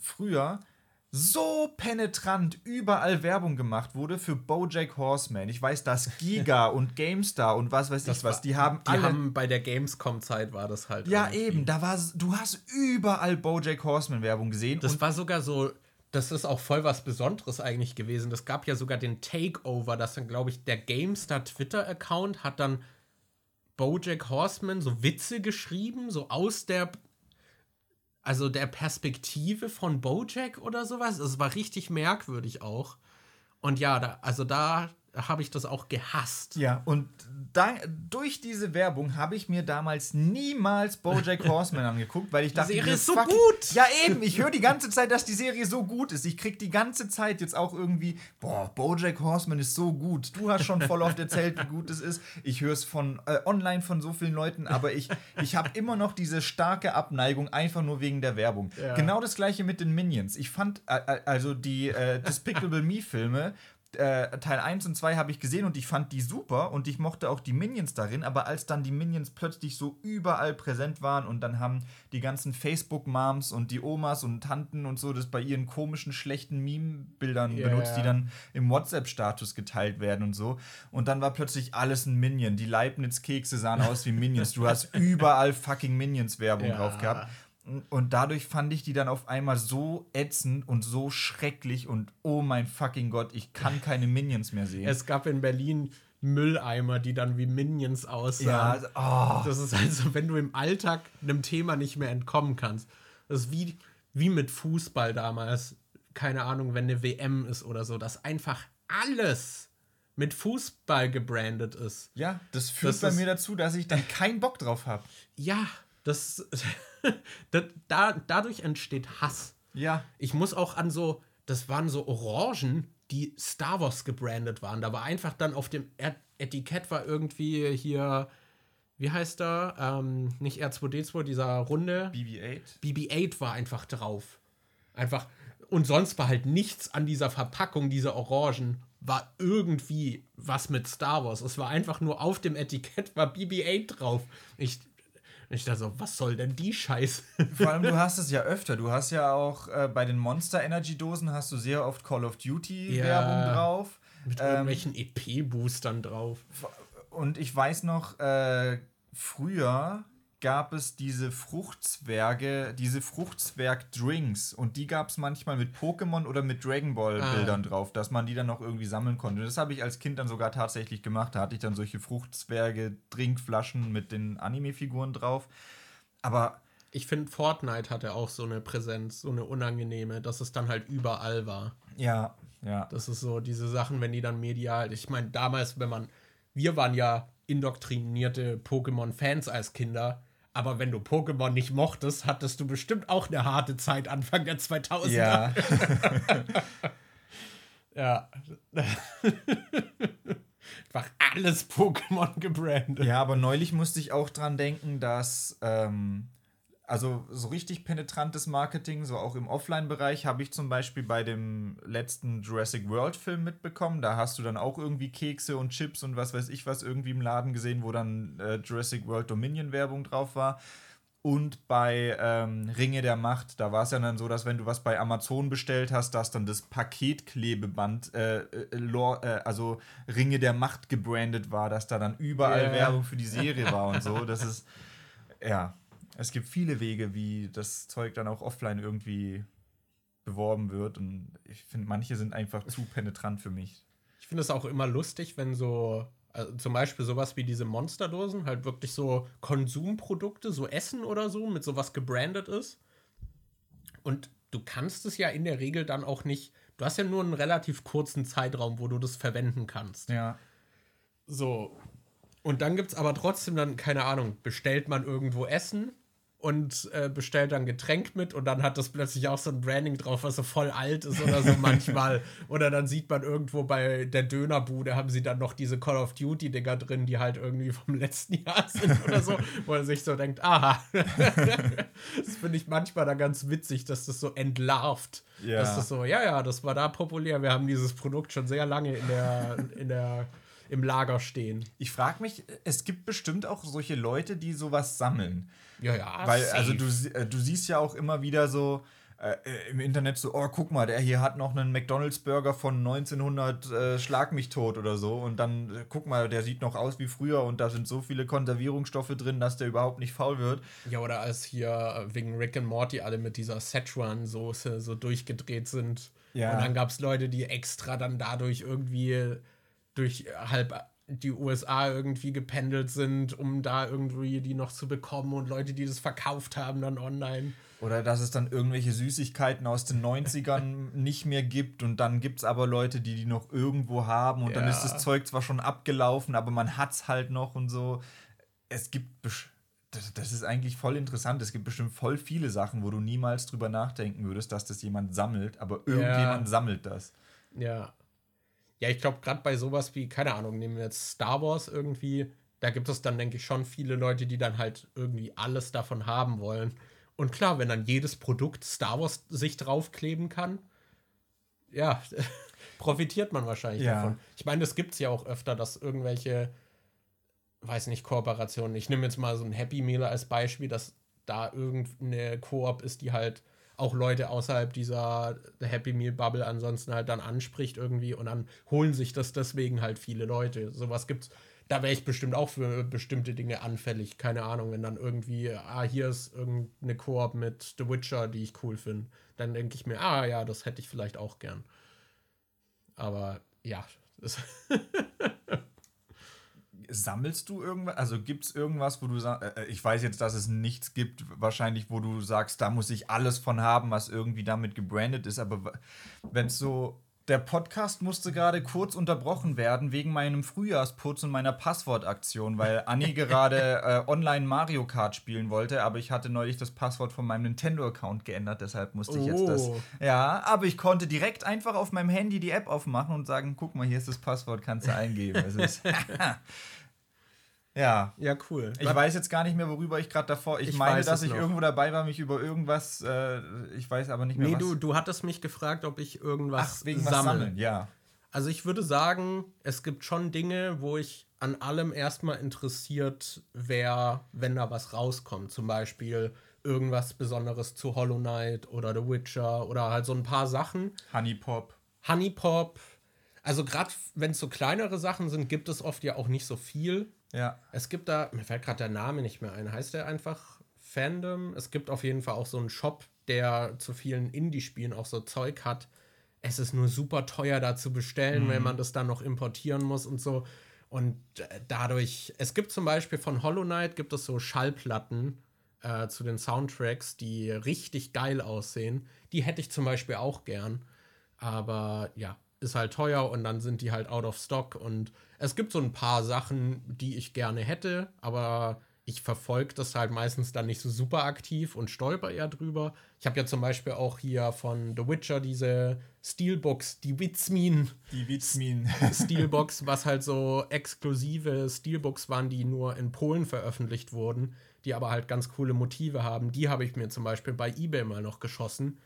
früher so penetrant überall Werbung gemacht wurde für Bojack Horseman. Ich weiß, dass Giga und GameStar und was weiß das ich was, die haben die alle haben bei der Gamescom-Zeit war das halt. Ja, eben, da war du hast überall Bojack Horseman Werbung gesehen. Das war sogar so, das ist auch voll was Besonderes eigentlich gewesen. Das gab ja sogar den Takeover, das dann, glaube ich, der GameStar Twitter-Account hat dann Bojack Horseman so Witze geschrieben, so aus der also der Perspektive von Bojack oder sowas. Es war richtig merkwürdig auch. Und ja, da, also da habe ich das auch gehasst. Ja, und da, durch diese Werbung habe ich mir damals niemals Bojack Horseman angeguckt, weil ich dachte, die Serie ist so gut. Ja, eben, ich höre die ganze Zeit, dass die Serie so gut ist. Ich kriege die ganze Zeit jetzt auch irgendwie, boah, Bojack Horseman ist so gut. Du hast schon voll oft erzählt, wie gut es ist. Ich höre es von äh, online von so vielen Leuten, aber ich, ich habe immer noch diese starke Abneigung einfach nur wegen der Werbung. Ja. Genau das gleiche mit den Minions. Ich fand äh, äh also die äh, Despicable Me Filme äh, Teil 1 und 2 habe ich gesehen und ich fand die super und ich mochte auch die Minions darin, aber als dann die Minions plötzlich so überall präsent waren und dann haben die ganzen Facebook-Moms und die Omas und Tanten und so das bei ihren komischen, schlechten Meme-Bildern yeah. benutzt, die dann im WhatsApp-Status geteilt werden und so. Und dann war plötzlich alles ein Minion. Die Leibniz-Kekse sahen aus wie Minions. Du hast überall fucking Minions-Werbung ja. drauf gehabt. Und dadurch fand ich die dann auf einmal so ätzend und so schrecklich und oh mein fucking Gott, ich kann keine Minions mehr sehen. Es gab in Berlin Mülleimer, die dann wie Minions aussahen. Ja, oh. Das ist also, wenn du im Alltag einem Thema nicht mehr entkommen kannst. Das ist wie, wie mit Fußball damals. Keine Ahnung, wenn eine WM ist oder so, dass einfach alles mit Fußball gebrandet ist. Ja, das führt das bei mir dazu, dass ich dann keinen Bock drauf habe. Ja, das, das, da, dadurch entsteht Hass. Ja. Ich muss auch an so, das waren so Orangen, die Star Wars gebrandet waren. Da war einfach dann auf dem Etikett war irgendwie hier, wie heißt er? Ähm, nicht R2D2, dieser Runde. BB-8. BB-8 war einfach drauf. Einfach. Und sonst war halt nichts an dieser Verpackung dieser Orangen war irgendwie was mit Star Wars. Es war einfach nur auf dem Etikett war BB-8 drauf. Ich, ich dachte so, was soll denn die Scheiße? Vor allem, du hast es ja öfter. Du hast ja auch äh, bei den Monster Energy Dosen hast du sehr oft Call of Duty ja, Werbung drauf. Mit ähm, irgendwelchen EP-Boostern drauf. Und ich weiß noch, äh, früher gab es diese Fruchtzwerge, diese Fruchtzwerg-Drinks und die gab es manchmal mit Pokémon oder mit Dragon Ball-Bildern ah. drauf, dass man die dann noch irgendwie sammeln konnte. Und das habe ich als Kind dann sogar tatsächlich gemacht. Da hatte ich dann solche Fruchtzwerge-Trinkflaschen mit den Anime-Figuren drauf. Aber ich finde, Fortnite hatte auch so eine Präsenz, so eine unangenehme, dass es dann halt überall war. Ja, ja. Das ist so diese Sachen, wenn die dann medial. Ich meine, damals, wenn man. Wir waren ja indoktrinierte Pokémon-Fans als Kinder. Aber wenn du Pokémon nicht mochtest, hattest du bestimmt auch eine harte Zeit Anfang der 2000er. Ja. ja. Einfach alles Pokémon gebrandet. Ja, aber neulich musste ich auch dran denken, dass ähm, also so richtig penetrantes Marketing, so auch im Offline-Bereich, habe ich zum Beispiel bei dem letzten Jurassic World-Film mitbekommen. Da hast du dann auch irgendwie Kekse und Chips und was weiß ich was irgendwie im Laden gesehen, wo dann äh, Jurassic World Dominion-Werbung drauf war. Und bei ähm, Ringe der Macht, da war es ja dann so, dass wenn du was bei Amazon bestellt hast, dass dann das Paketklebeband, äh, äh, äh, also Ringe der Macht gebrandet war, dass da dann überall yeah. Werbung für die Serie war und so. Das ist, ja, es gibt viele Wege, wie das Zeug dann auch offline irgendwie beworben wird. Und ich finde, manche sind einfach zu penetrant für mich. Ich finde es auch immer lustig, wenn so, also zum Beispiel sowas wie diese Monsterdosen, halt wirklich so Konsumprodukte, so Essen oder so, mit sowas gebrandet ist. Und du kannst es ja in der Regel dann auch nicht. Du hast ja nur einen relativ kurzen Zeitraum, wo du das verwenden kannst. Ja. So. Und dann gibt es aber trotzdem dann, keine Ahnung, bestellt man irgendwo Essen und äh, bestellt dann Getränk mit und dann hat das plötzlich auch so ein Branding drauf, was so voll alt ist oder so manchmal. oder dann sieht man irgendwo bei der Dönerbude haben sie dann noch diese Call of Duty Dinger drin, die halt irgendwie vom letzten Jahr sind oder so, wo er sich so denkt, aha. das finde ich manchmal da ganz witzig, dass das so entlarvt. Ja. Dass das so, ja, ja, das war da populär. Wir haben dieses Produkt schon sehr lange in der, in der im Lager stehen. Ich frage mich, es gibt bestimmt auch solche Leute, die sowas sammeln. Ja, ja. Weil, safe. also du, äh, du siehst ja auch immer wieder so äh, im Internet so, oh, guck mal, der hier hat noch einen McDonalds-Burger von 1900 äh, Schlag mich tot oder so. Und dann, äh, guck mal, der sieht noch aus wie früher und da sind so viele Konservierungsstoffe drin, dass der überhaupt nicht faul wird. Ja, oder als hier äh, wegen Rick and Morty alle mit dieser Szechuan-Soße so durchgedreht sind. Ja. Und dann gab es Leute, die extra dann dadurch irgendwie durch halb die USA irgendwie gependelt sind, um da irgendwie die noch zu bekommen und Leute, die das verkauft haben, dann online. Oder dass es dann irgendwelche Süßigkeiten aus den 90ern nicht mehr gibt und dann gibt es aber Leute, die die noch irgendwo haben und ja. dann ist das Zeug zwar schon abgelaufen, aber man hat es halt noch und so. Es gibt, das, das ist eigentlich voll interessant, es gibt bestimmt voll viele Sachen, wo du niemals drüber nachdenken würdest, dass das jemand sammelt, aber irgendjemand ja. sammelt das. Ja, ja, ich glaube, gerade bei sowas wie, keine Ahnung, nehmen wir jetzt Star Wars irgendwie, da gibt es dann, denke ich, schon viele Leute, die dann halt irgendwie alles davon haben wollen. Und klar, wenn dann jedes Produkt Star Wars sich draufkleben kann, ja, profitiert man wahrscheinlich ja. davon. Ich meine, das gibt es ja auch öfter, dass irgendwelche, weiß nicht, Kooperationen, ich nehme jetzt mal so ein Happy Meal als Beispiel, dass da irgendeine Koop ist, die halt auch Leute außerhalb dieser Happy Meal Bubble ansonsten halt dann anspricht irgendwie und dann holen sich das deswegen halt viele Leute. Sowas gibt's. Da wäre ich bestimmt auch für bestimmte Dinge anfällig. Keine Ahnung, wenn dann irgendwie, ah, hier ist irgendeine Koop mit The Witcher, die ich cool finde. Dann denke ich mir, ah ja, das hätte ich vielleicht auch gern. Aber ja, das sammelst du irgendwas? Also gibt es irgendwas, wo du sagst, äh, äh, ich weiß jetzt, dass es nichts gibt, wahrscheinlich, wo du sagst, da muss ich alles von haben, was irgendwie damit gebrandet ist, aber wenn es so der Podcast musste gerade kurz unterbrochen werden wegen meinem Frühjahrsputz und meiner Passwortaktion, weil Anni gerade äh, online Mario Kart spielen wollte, aber ich hatte neulich das Passwort von meinem Nintendo-Account geändert, deshalb musste ich jetzt das. Oh. Ja, aber ich konnte direkt einfach auf meinem Handy die App aufmachen und sagen: guck mal, hier ist das Passwort, kannst du eingeben. Ja. Ja, cool. Ich weiß jetzt gar nicht mehr, worüber ich gerade davor. Ich, ich meine, dass ich noch. irgendwo dabei war, mich über irgendwas. Äh, ich weiß aber nicht mehr. Nee, was. Du, du hattest mich gefragt, ob ich irgendwas Ach, wegen sammeln. Was sammeln. Ja. Also ich würde sagen, es gibt schon Dinge, wo ich an allem erstmal interessiert wäre, wenn da was rauskommt. Zum Beispiel irgendwas Besonderes zu Hollow Knight oder The Witcher oder halt so ein paar Sachen. Honey Pop. Honey Pop. Also gerade wenn es so kleinere Sachen sind, gibt es oft ja auch nicht so viel Ja. Es gibt da, mir fällt gerade der Name nicht mehr ein. Heißt der einfach Fandom? Es gibt auf jeden Fall auch so einen Shop, der zu vielen Indie-Spielen auch so Zeug hat. Es ist nur super teuer da zu bestellen, mhm. wenn man das dann noch importieren muss und so. Und äh, dadurch, es gibt zum Beispiel von Hollow Knight gibt es so Schallplatten äh, zu den Soundtracks, die richtig geil aussehen. Die hätte ich zum Beispiel auch gern. Aber ja, ist halt teuer und dann sind die halt out of stock. Und es gibt so ein paar Sachen, die ich gerne hätte, aber ich verfolge das halt meistens dann nicht so super aktiv und stolper eher drüber. Ich habe ja zum Beispiel auch hier von The Witcher diese Steelbox, die Witzmin. Die Witzmin. Steelbox, was halt so exklusive Steelbooks waren, die nur in Polen veröffentlicht wurden, die aber halt ganz coole Motive haben. Die habe ich mir zum Beispiel bei eBay mal noch geschossen.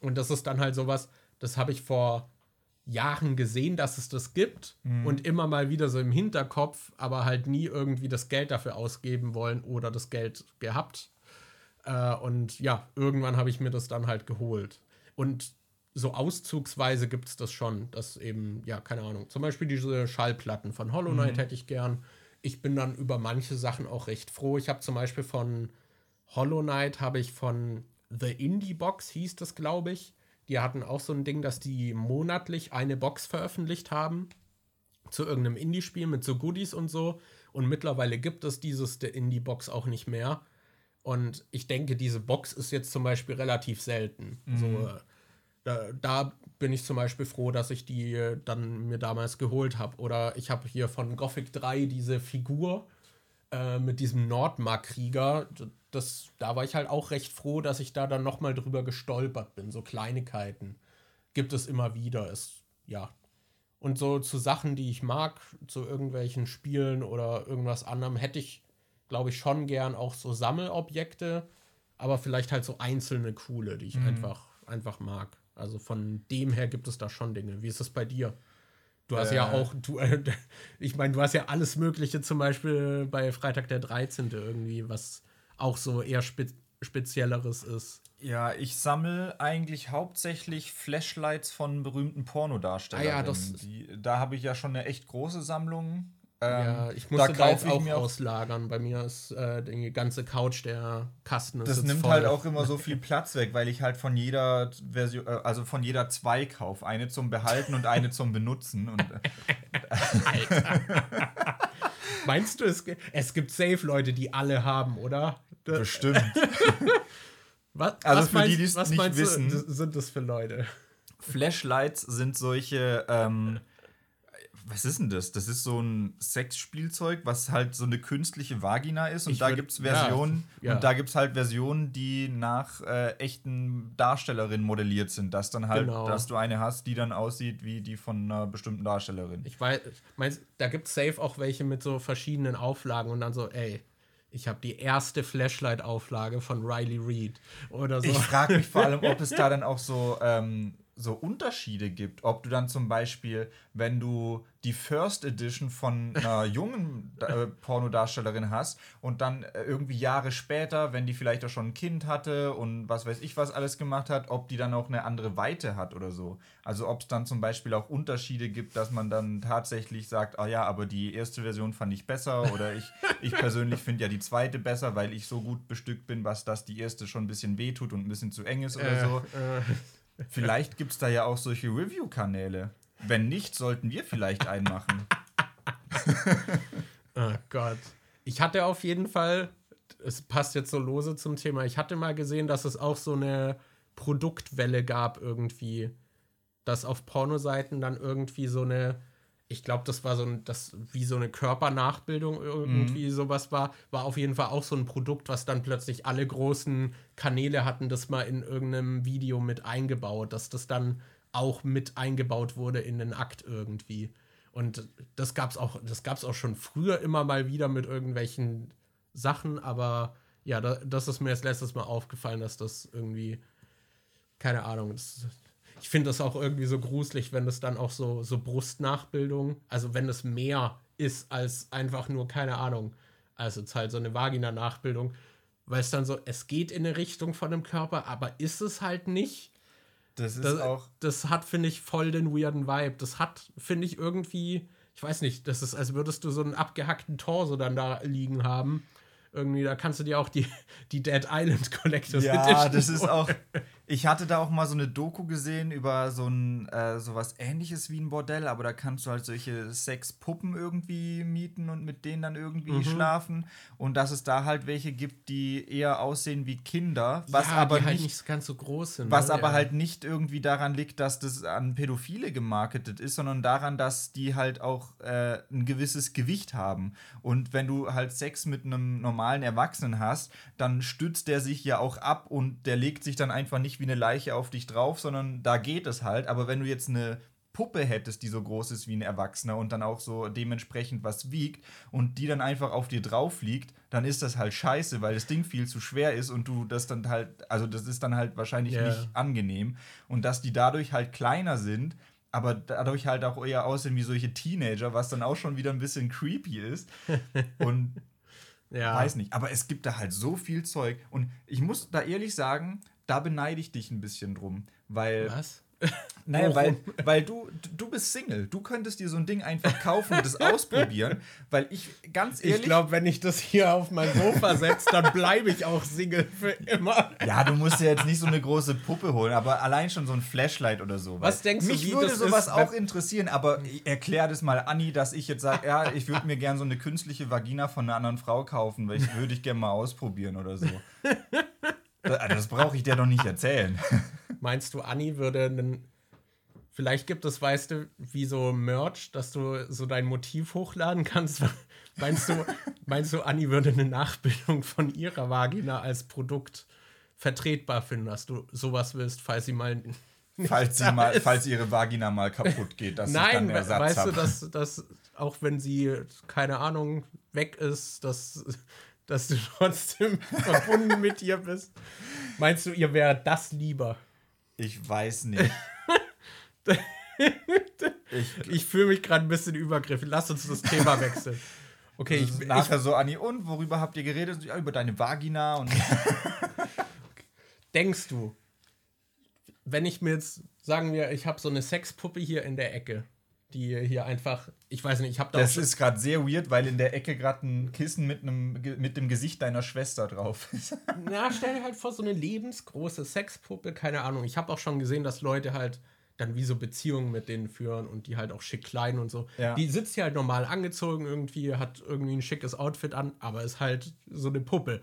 Und das ist dann halt sowas, das habe ich vor Jahren gesehen, dass es das gibt mhm. und immer mal wieder so im Hinterkopf, aber halt nie irgendwie das Geld dafür ausgeben wollen oder das Geld gehabt. Äh, und ja, irgendwann habe ich mir das dann halt geholt. Und so auszugsweise gibt es das schon, dass eben, ja, keine Ahnung, zum Beispiel diese Schallplatten von Hollow Knight mhm. hätte ich gern. Ich bin dann über manche Sachen auch recht froh. Ich habe zum Beispiel von Hollow Knight, habe ich von The Indie Box, hieß das, glaube ich, die hatten auch so ein Ding, dass die monatlich eine Box veröffentlicht haben zu irgendeinem Indie-Spiel mit so Goodies und so. Und mittlerweile gibt es dieses Indie-Box auch nicht mehr. Und ich denke, diese Box ist jetzt zum Beispiel relativ selten. Mhm. So, da, da, bin ich zum Beispiel froh, dass ich die dann mir damals geholt habe. Oder ich habe hier von Gothic 3 diese Figur äh, mit diesem Nordmark-Krieger das, da war ich halt auch recht froh, dass ich da dann nochmal drüber gestolpert bin. So Kleinigkeiten gibt es immer wieder. Es, ja. Und so zu Sachen, die ich mag, zu irgendwelchen Spielen oder irgendwas anderem, hätte ich, glaube ich, schon gern auch so Sammelobjekte, aber vielleicht halt so einzelne coole, die ich mhm. einfach, einfach mag. Also von dem her gibt es da schon Dinge. Wie ist es bei dir? Du hast äh, ja auch, du, äh, ich meine, du hast ja alles Mögliche, zum Beispiel bei Freitag der 13. irgendwie, was auch so eher spe spezielleres ist. Ja, ich sammle eigentlich hauptsächlich Flashlights von berühmten Pornodarstellern. Ah ja, das Die, da habe ich ja schon eine echt große Sammlung. Ähm, ja, ich muss da, da jetzt auch auslagern. Bei mir ist äh, die ganze Couch der Kasten. Das nimmt voll. halt auch immer so viel Platz weg, weil ich halt von jeder Version, äh, also von jeder zwei kaufe. Eine zum Behalten und eine zum Benutzen. Und, Alter. Meinst du, es, es gibt safe Leute, die alle haben, oder? Bestimmt. was, also was für meinst, die, die es nicht wissen, du, sind das für Leute? Flashlights sind solche, ähm, was ist denn das? Das ist so ein Sexspielzeug, was halt so eine künstliche Vagina ist. Und ich da gibt es Versionen, ja, ja. und da gibt es halt Versionen, die nach äh, echten Darstellerinnen modelliert sind. Dass dann halt, genau. dass du eine hast, die dann aussieht wie die von einer bestimmten Darstellerin. Ich weiß, meinst, da gibt es safe auch welche mit so verschiedenen Auflagen und dann so, ey, ich habe die erste Flashlight-Auflage von Riley Reid oder so. Ich frage mich vor allem, ob es da dann auch so, ähm, so Unterschiede gibt. Ob du dann zum Beispiel, wenn du die First Edition von einer jungen äh, Pornodarstellerin hast und dann äh, irgendwie Jahre später, wenn die vielleicht auch schon ein Kind hatte und was weiß ich was alles gemacht hat, ob die dann auch eine andere Weite hat oder so. Also ob es dann zum Beispiel auch Unterschiede gibt, dass man dann tatsächlich sagt, ah ja, aber die erste Version fand ich besser oder ich, ich persönlich finde ja die zweite besser, weil ich so gut bestückt bin, was das die erste schon ein bisschen wehtut und ein bisschen zu eng ist oder äh, so. Äh. Vielleicht gibt es da ja auch solche Review-Kanäle. Wenn nicht, sollten wir vielleicht einen machen. oh Gott. Ich hatte auf jeden Fall, es passt jetzt so lose zum Thema, ich hatte mal gesehen, dass es auch so eine Produktwelle gab irgendwie, dass auf Pornoseiten dann irgendwie so eine, ich glaube, das war so ein, das wie so eine Körpernachbildung irgendwie mhm. sowas war, war auf jeden Fall auch so ein Produkt, was dann plötzlich alle großen Kanäle hatten, das mal in irgendeinem Video mit eingebaut, dass das dann auch mit eingebaut wurde in den Akt irgendwie. Und das gab es auch, das gab's auch schon früher immer mal wieder mit irgendwelchen Sachen, aber ja, da, das ist mir jetzt letztes Mal aufgefallen, dass das irgendwie, keine Ahnung, das, ich finde das auch irgendwie so gruselig, wenn es dann auch so, so Brustnachbildung, also wenn es mehr ist als einfach nur, keine Ahnung, also es ist halt so eine Vagina-Nachbildung, weil es dann so, es geht in eine Richtung von dem Körper, aber ist es halt nicht. Das ist das, auch. Das hat, finde ich, voll den weirden Vibe. Das hat, finde ich, irgendwie. ich weiß nicht, das ist, als würdest du so einen abgehackten Torso dann da liegen haben. Irgendwie, da kannst du dir auch die, die Dead Island Collectors Ja, Edition das ist auch. Ich hatte da auch mal so eine Doku gesehen über so ein äh, sowas ähnliches wie ein Bordell, aber da kannst du halt solche Sexpuppen irgendwie mieten und mit denen dann irgendwie mhm. schlafen. Und dass es da halt welche gibt, die eher aussehen wie Kinder, was ja, aber halt nicht ganz so groß sind. Was ne? aber ja. halt nicht irgendwie daran liegt, dass das an Pädophile gemarketet ist, sondern daran, dass die halt auch äh, ein gewisses Gewicht haben. Und wenn du halt Sex mit einem normalen Erwachsenen hast, dann stützt der sich ja auch ab und der legt sich dann einfach nicht wie eine Leiche auf dich drauf, sondern da geht es halt. Aber wenn du jetzt eine Puppe hättest, die so groß ist wie ein Erwachsener und dann auch so dementsprechend was wiegt und die dann einfach auf dir drauf liegt, dann ist das halt scheiße, weil das Ding viel zu schwer ist und du das dann halt, also das ist dann halt wahrscheinlich yeah. nicht angenehm. Und dass die dadurch halt kleiner sind, aber dadurch halt auch eher aussehen wie solche Teenager, was dann auch schon wieder ein bisschen creepy ist. Und ja. weiß nicht. Aber es gibt da halt so viel Zeug. Und ich muss da ehrlich sagen, da beneide ich dich ein bisschen drum, weil. Was? Naja, weil, weil du, du bist Single. Du könntest dir so ein Ding einfach kaufen und das ausprobieren. Weil ich ganz ehrlich. Ich glaube, wenn ich das hier auf mein Sofa setze, dann bleibe ich auch Single für immer. Ja, du musst dir jetzt nicht so eine große Puppe holen, aber allein schon so ein Flashlight oder so. Was denkst du, Mich würde sowas ist, auch interessieren, aber erklär das mal Anni, dass ich jetzt sage, ja, ich würde mir gerne so eine künstliche Vagina von einer anderen Frau kaufen, weil ich würde ich gerne mal ausprobieren oder so. Das brauche ich dir doch nicht erzählen. Meinst du, Anni würde einen. Vielleicht gibt es, weißt du, wie so Merch, dass du so dein Motiv hochladen kannst. Meinst du, meinst du, Anni würde eine Nachbildung von ihrer Vagina als Produkt vertretbar finden, dass du sowas willst, falls sie mal. Falls, sie mal, falls ihre Vagina mal kaputt geht, dass Nein, ich dann Ersatz weißt hab. du, dass, dass auch wenn sie, keine Ahnung, weg ist, dass dass du trotzdem verbunden mit ihr bist. Meinst du, ihr wäre das lieber? Ich weiß nicht. ich ich fühle mich gerade ein bisschen übergriffig. Lass uns das Thema wechseln. Okay, ich, nachher ich, so, Anni, und worüber habt ihr geredet? Ja, über deine Vagina und. Denkst du, wenn ich mir jetzt, sagen wir, ich habe so eine Sexpuppe hier in der Ecke die hier einfach, ich weiß nicht, ich habe da Das ist gerade sehr weird, weil in der Ecke gerade ein Kissen mit einem mit dem Gesicht deiner Schwester drauf ist. Na, stell dir halt vor so eine lebensgroße Sexpuppe, keine Ahnung. Ich habe auch schon gesehen, dass Leute halt dann wie so Beziehungen mit denen führen und die halt auch schick kleiden und so. Ja. Die sitzt hier halt normal angezogen irgendwie, hat irgendwie ein schickes Outfit an, aber ist halt so eine Puppe.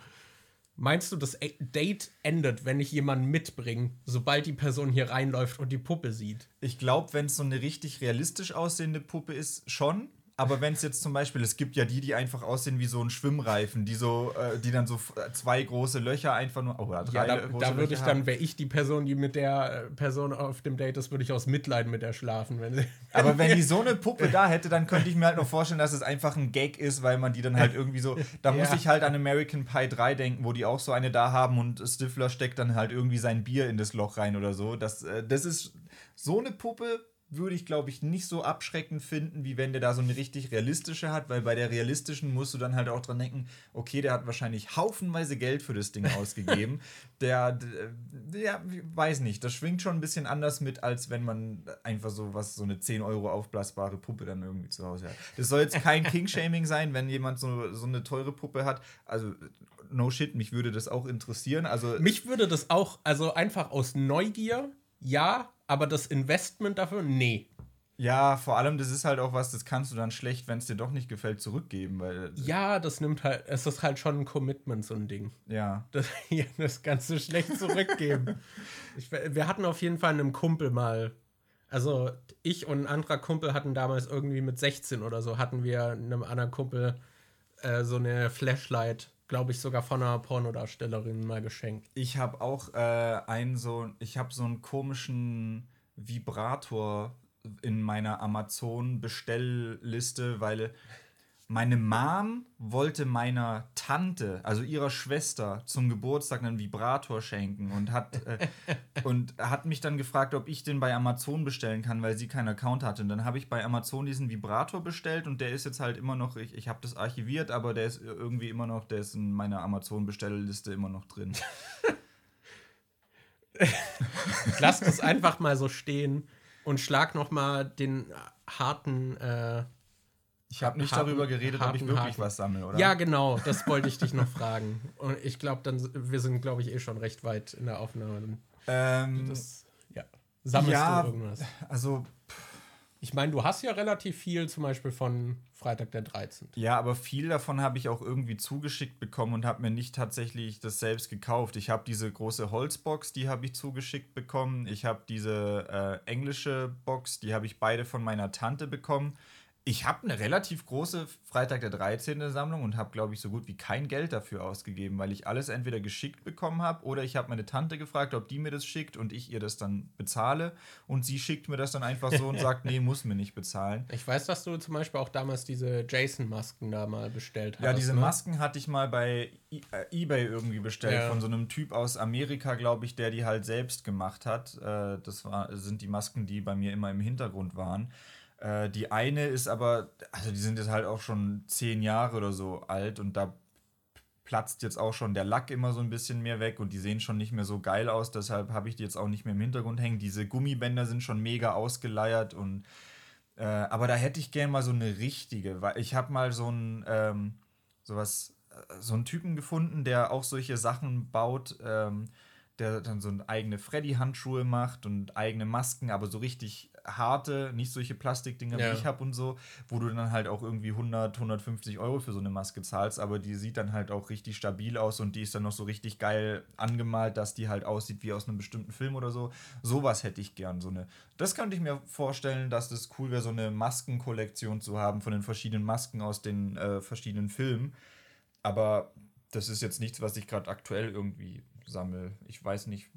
Meinst du, das Date endet, wenn ich jemanden mitbringe, sobald die Person hier reinläuft und die Puppe sieht? Ich glaube, wenn es so eine richtig realistisch aussehende Puppe ist, schon. Aber wenn es jetzt zum Beispiel, es gibt ja die, die einfach aussehen wie so ein Schwimmreifen, die so, äh, die dann so zwei große Löcher einfach nur, oh, oder drei ja, da, da würde ich dann, wäre ich die Person, die mit der äh, Person auf dem Date ist, würde ich aus Mitleid mit der schlafen. Wenn sie Aber wenn die so eine Puppe da hätte, dann könnte ich mir halt noch vorstellen, dass es einfach ein Gag ist, weil man die dann halt irgendwie so, da ja. muss ich halt an American Pie 3 denken, wo die auch so eine da haben und Stifler steckt dann halt irgendwie sein Bier in das Loch rein oder so. Das, äh, das ist so eine Puppe würde ich, glaube ich, nicht so abschreckend finden, wie wenn der da so eine richtig realistische hat, weil bei der realistischen musst du dann halt auch dran denken, okay, der hat wahrscheinlich haufenweise Geld für das Ding ausgegeben. Der, der, ja, weiß nicht, das schwingt schon ein bisschen anders mit, als wenn man einfach so was, so eine 10 Euro aufblasbare Puppe dann irgendwie zu Hause hat. Das soll jetzt kein King-Shaming sein, wenn jemand so, so eine teure Puppe hat. Also, no shit, mich würde das auch interessieren. Also, mich würde das auch, also einfach aus Neugier, ja, aber das Investment dafür, nee. Ja, vor allem, das ist halt auch was, das kannst du dann schlecht, wenn es dir doch nicht gefällt, zurückgeben, weil. Ja, das nimmt halt, es ist halt schon ein Commitment, so ein Ding. Ja. Das, das kannst du schlecht zurückgeben. ich, wir hatten auf jeden Fall einem Kumpel mal, also ich und ein anderer Kumpel hatten damals irgendwie mit 16 oder so, hatten wir einem anderen Kumpel äh, so eine Flashlight glaube ich, sogar von einer Pornodarstellerin mal geschenkt. Ich habe auch äh, einen so, ich habe so einen komischen Vibrator in meiner Amazon-Bestellliste, weil meine Mom wollte meiner Tante, also ihrer Schwester, zum Geburtstag einen Vibrator schenken und hat, äh, und hat mich dann gefragt, ob ich den bei Amazon bestellen kann, weil sie keinen Account hatte. Und dann habe ich bei Amazon diesen Vibrator bestellt und der ist jetzt halt immer noch, ich, ich habe das archiviert, aber der ist irgendwie immer noch, der ist in meiner Amazon-Bestellliste immer noch drin. Lass das einfach mal so stehen und schlag noch mal den harten äh, Ich habe nicht Haken, darüber geredet, ob ich wirklich Haken. was sammle, oder? Ja, genau, das wollte ich dich noch fragen. Und ich glaube, dann wir sind, glaube ich, eh schon recht weit in der Aufnahme. Ähm, das, ja. Sammelst ja, du irgendwas? Also. Ich meine, du hast ja relativ viel, zum Beispiel von Freitag der 13. Ja, aber viel davon habe ich auch irgendwie zugeschickt bekommen und habe mir nicht tatsächlich das selbst gekauft. Ich habe diese große Holzbox, die habe ich zugeschickt bekommen. Ich habe diese äh, englische Box, die habe ich beide von meiner Tante bekommen ich habe eine relativ große Freitag der 13. Sammlung und habe, glaube ich, so gut wie kein Geld dafür ausgegeben, weil ich alles entweder geschickt bekommen habe oder ich habe meine Tante gefragt, ob die mir das schickt und ich ihr das dann bezahle und sie schickt mir das dann einfach so und sagt, nee, muss mir nicht bezahlen. Ich weiß, dass du zum Beispiel auch damals diese Jason-Masken da mal bestellt hast. Ja, diese ne? Masken hatte ich mal bei e äh, eBay irgendwie bestellt ja. von so einem Typ aus Amerika, glaube ich, der die halt selbst gemacht hat. Äh, das war, sind die Masken, die bei mir immer im Hintergrund waren. Äh, die eine ist aber, also die sind jetzt halt auch schon zehn Jahre oder so alt und da platzt jetzt auch schon der Lack immer so ein bisschen mehr weg und die sehen schon nicht mehr so geil aus, deshalb habe ich die jetzt auch nicht mehr im Hintergrund hängen. Diese Gummibänder sind schon mega ausgeleiert und äh, aber da hätte ich gern mal so eine richtige, weil ich habe mal so ein ähm, sowas, äh, so einen Typen gefunden, der auch solche Sachen baut. Ähm, der dann so eigene Freddy-Handschuhe macht und eigene Masken, aber so richtig harte, nicht solche Plastikdinger ja. wie ich habe und so, wo du dann halt auch irgendwie 100, 150 Euro für so eine Maske zahlst, aber die sieht dann halt auch richtig stabil aus und die ist dann noch so richtig geil angemalt, dass die halt aussieht wie aus einem bestimmten Film oder so. Sowas hätte ich gern, so eine. Das könnte ich mir vorstellen, dass das cool wäre, so eine Maskenkollektion zu haben von den verschiedenen Masken aus den äh, verschiedenen Filmen. Aber das ist jetzt nichts, was ich gerade aktuell irgendwie sammle. Ich weiß nicht.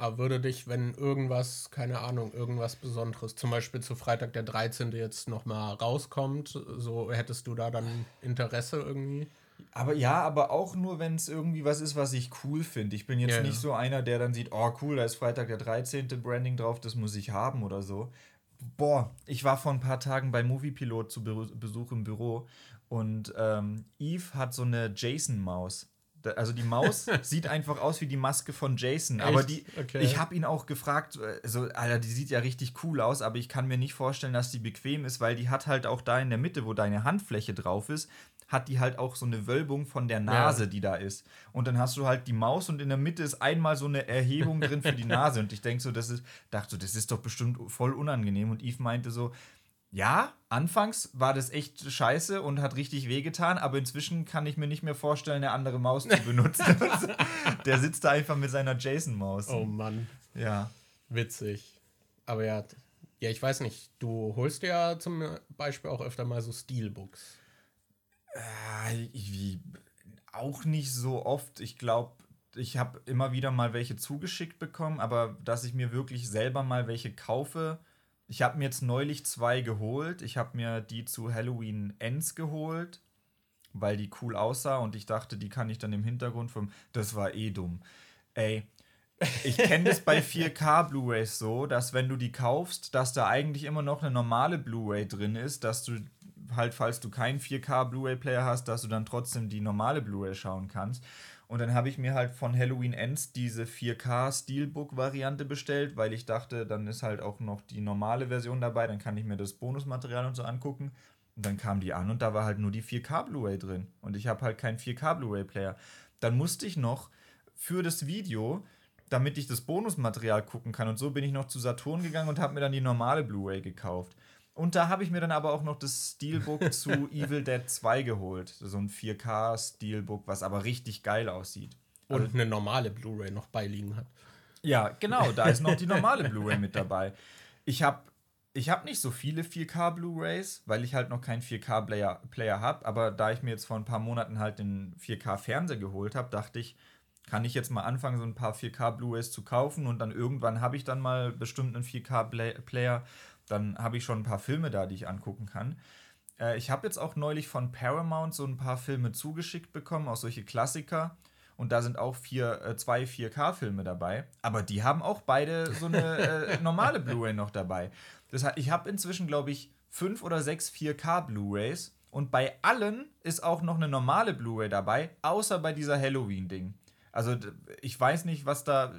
Aber würde dich, wenn irgendwas, keine Ahnung, irgendwas Besonderes, zum Beispiel zu Freitag der 13. jetzt nochmal rauskommt, so hättest du da dann Interesse irgendwie? Aber ja, aber auch nur, wenn es irgendwie was ist, was ich cool finde. Ich bin jetzt ja, nicht ja. so einer, der dann sieht, oh cool, da ist Freitag der 13. Branding drauf, das muss ich haben oder so. Boah, ich war vor ein paar Tagen bei Moviepilot zu Besuch im Büro und ähm, Eve hat so eine Jason-Maus. Also die Maus sieht einfach aus wie die Maske von Jason. Echt? Aber die, okay. ich habe ihn auch gefragt, also, Alter, die sieht ja richtig cool aus, aber ich kann mir nicht vorstellen, dass die bequem ist, weil die hat halt auch da in der Mitte, wo deine Handfläche drauf ist, hat die halt auch so eine Wölbung von der Nase, ja. die da ist. Und dann hast du halt die Maus und in der Mitte ist einmal so eine Erhebung drin für die Nase. Und ich denke so, das ist, dachte so, das ist doch bestimmt voll unangenehm. Und Eve meinte so, ja, anfangs war das echt scheiße und hat richtig wehgetan, aber inzwischen kann ich mir nicht mehr vorstellen, eine andere Maus zu benutzen. Der sitzt da einfach mit seiner Jason-Maus. Oh Mann. Ja. Witzig. Aber ja, ja, ich weiß nicht, du holst ja zum Beispiel auch öfter mal so Steelbooks. Äh, ich, auch nicht so oft. Ich glaube, ich habe immer wieder mal welche zugeschickt bekommen, aber dass ich mir wirklich selber mal welche kaufe, ich habe mir jetzt neulich zwei geholt. Ich habe mir die zu Halloween Ends geholt, weil die cool aussah und ich dachte, die kann ich dann im Hintergrund vom. Das war eh dumm. Ey, ich kenne das bei 4K Blu-rays so, dass wenn du die kaufst, dass da eigentlich immer noch eine normale Blu-ray drin ist, dass du halt, falls du keinen 4K Blu-ray-Player hast, dass du dann trotzdem die normale Blu-ray schauen kannst. Und dann habe ich mir halt von Halloween Ends diese 4K Steelbook-Variante bestellt, weil ich dachte, dann ist halt auch noch die normale Version dabei, dann kann ich mir das Bonusmaterial und so angucken. Und dann kam die an und da war halt nur die 4K Blu-ray drin. Und ich habe halt keinen 4K Blu-ray-Player. Dann musste ich noch für das Video, damit ich das Bonusmaterial gucken kann. Und so bin ich noch zu Saturn gegangen und habe mir dann die normale Blu-ray gekauft. Und da habe ich mir dann aber auch noch das Steelbook zu Evil Dead 2 geholt. So ein 4K-Steelbook, was aber richtig geil aussieht. Und also, eine normale Blu-ray noch beiliegen hat. Ja, genau, da ist noch die normale Blu-ray mit dabei. Ich habe ich hab nicht so viele 4K Blu-rays, weil ich halt noch keinen 4K-Player Player habe. Aber da ich mir jetzt vor ein paar Monaten halt den 4K-Fernseher geholt habe, dachte ich, kann ich jetzt mal anfangen, so ein paar 4K Blu-rays zu kaufen und dann irgendwann habe ich dann mal bestimmt einen 4K-Player dann habe ich schon ein paar Filme da, die ich angucken kann. Äh, ich habe jetzt auch neulich von Paramount so ein paar Filme zugeschickt bekommen, auch solche Klassiker. Und da sind auch vier, äh, zwei 4K-Filme dabei. Aber die haben auch beide so eine äh, normale Blu-ray noch dabei. Das ich habe inzwischen, glaube ich, fünf oder sechs 4K Blu-rays. Und bei allen ist auch noch eine normale Blu-ray dabei, außer bei dieser Halloween-Ding. Also ich weiß nicht, was da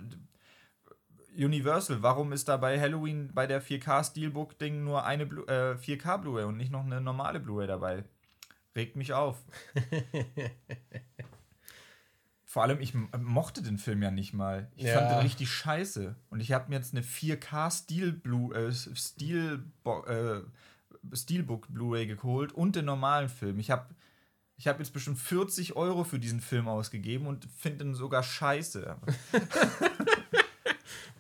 Universal, warum ist da bei Halloween bei der 4K Steelbook-Ding nur eine Blu äh, 4K Blu-ray und nicht noch eine normale Blu-ray dabei? Regt mich auf. Vor allem, ich mochte den Film ja nicht mal. Ich ja. fand den richtig scheiße. Und ich habe mir jetzt eine 4K Steel Blue, äh, Steel, äh, Steelbook Blu-ray geholt und den normalen Film. Ich habe ich hab jetzt bestimmt 40 Euro für diesen Film ausgegeben und finde den sogar scheiße.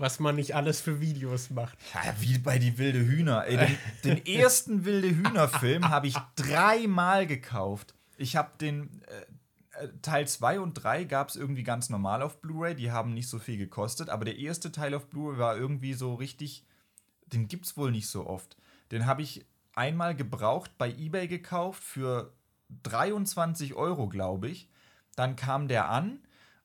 Was man nicht alles für Videos macht. Ja, wie bei Die Wilde Hühner. Ey, den, den ersten Wilde Hühner-Film habe ich dreimal gekauft. Ich habe den. Äh, äh, Teil 2 und 3 gab es irgendwie ganz normal auf Blu-ray, die haben nicht so viel gekostet, aber der erste Teil auf Blu-ray war irgendwie so richtig, den gibt es wohl nicht so oft. Den habe ich einmal gebraucht bei eBay gekauft für 23 Euro, glaube ich. Dann kam der an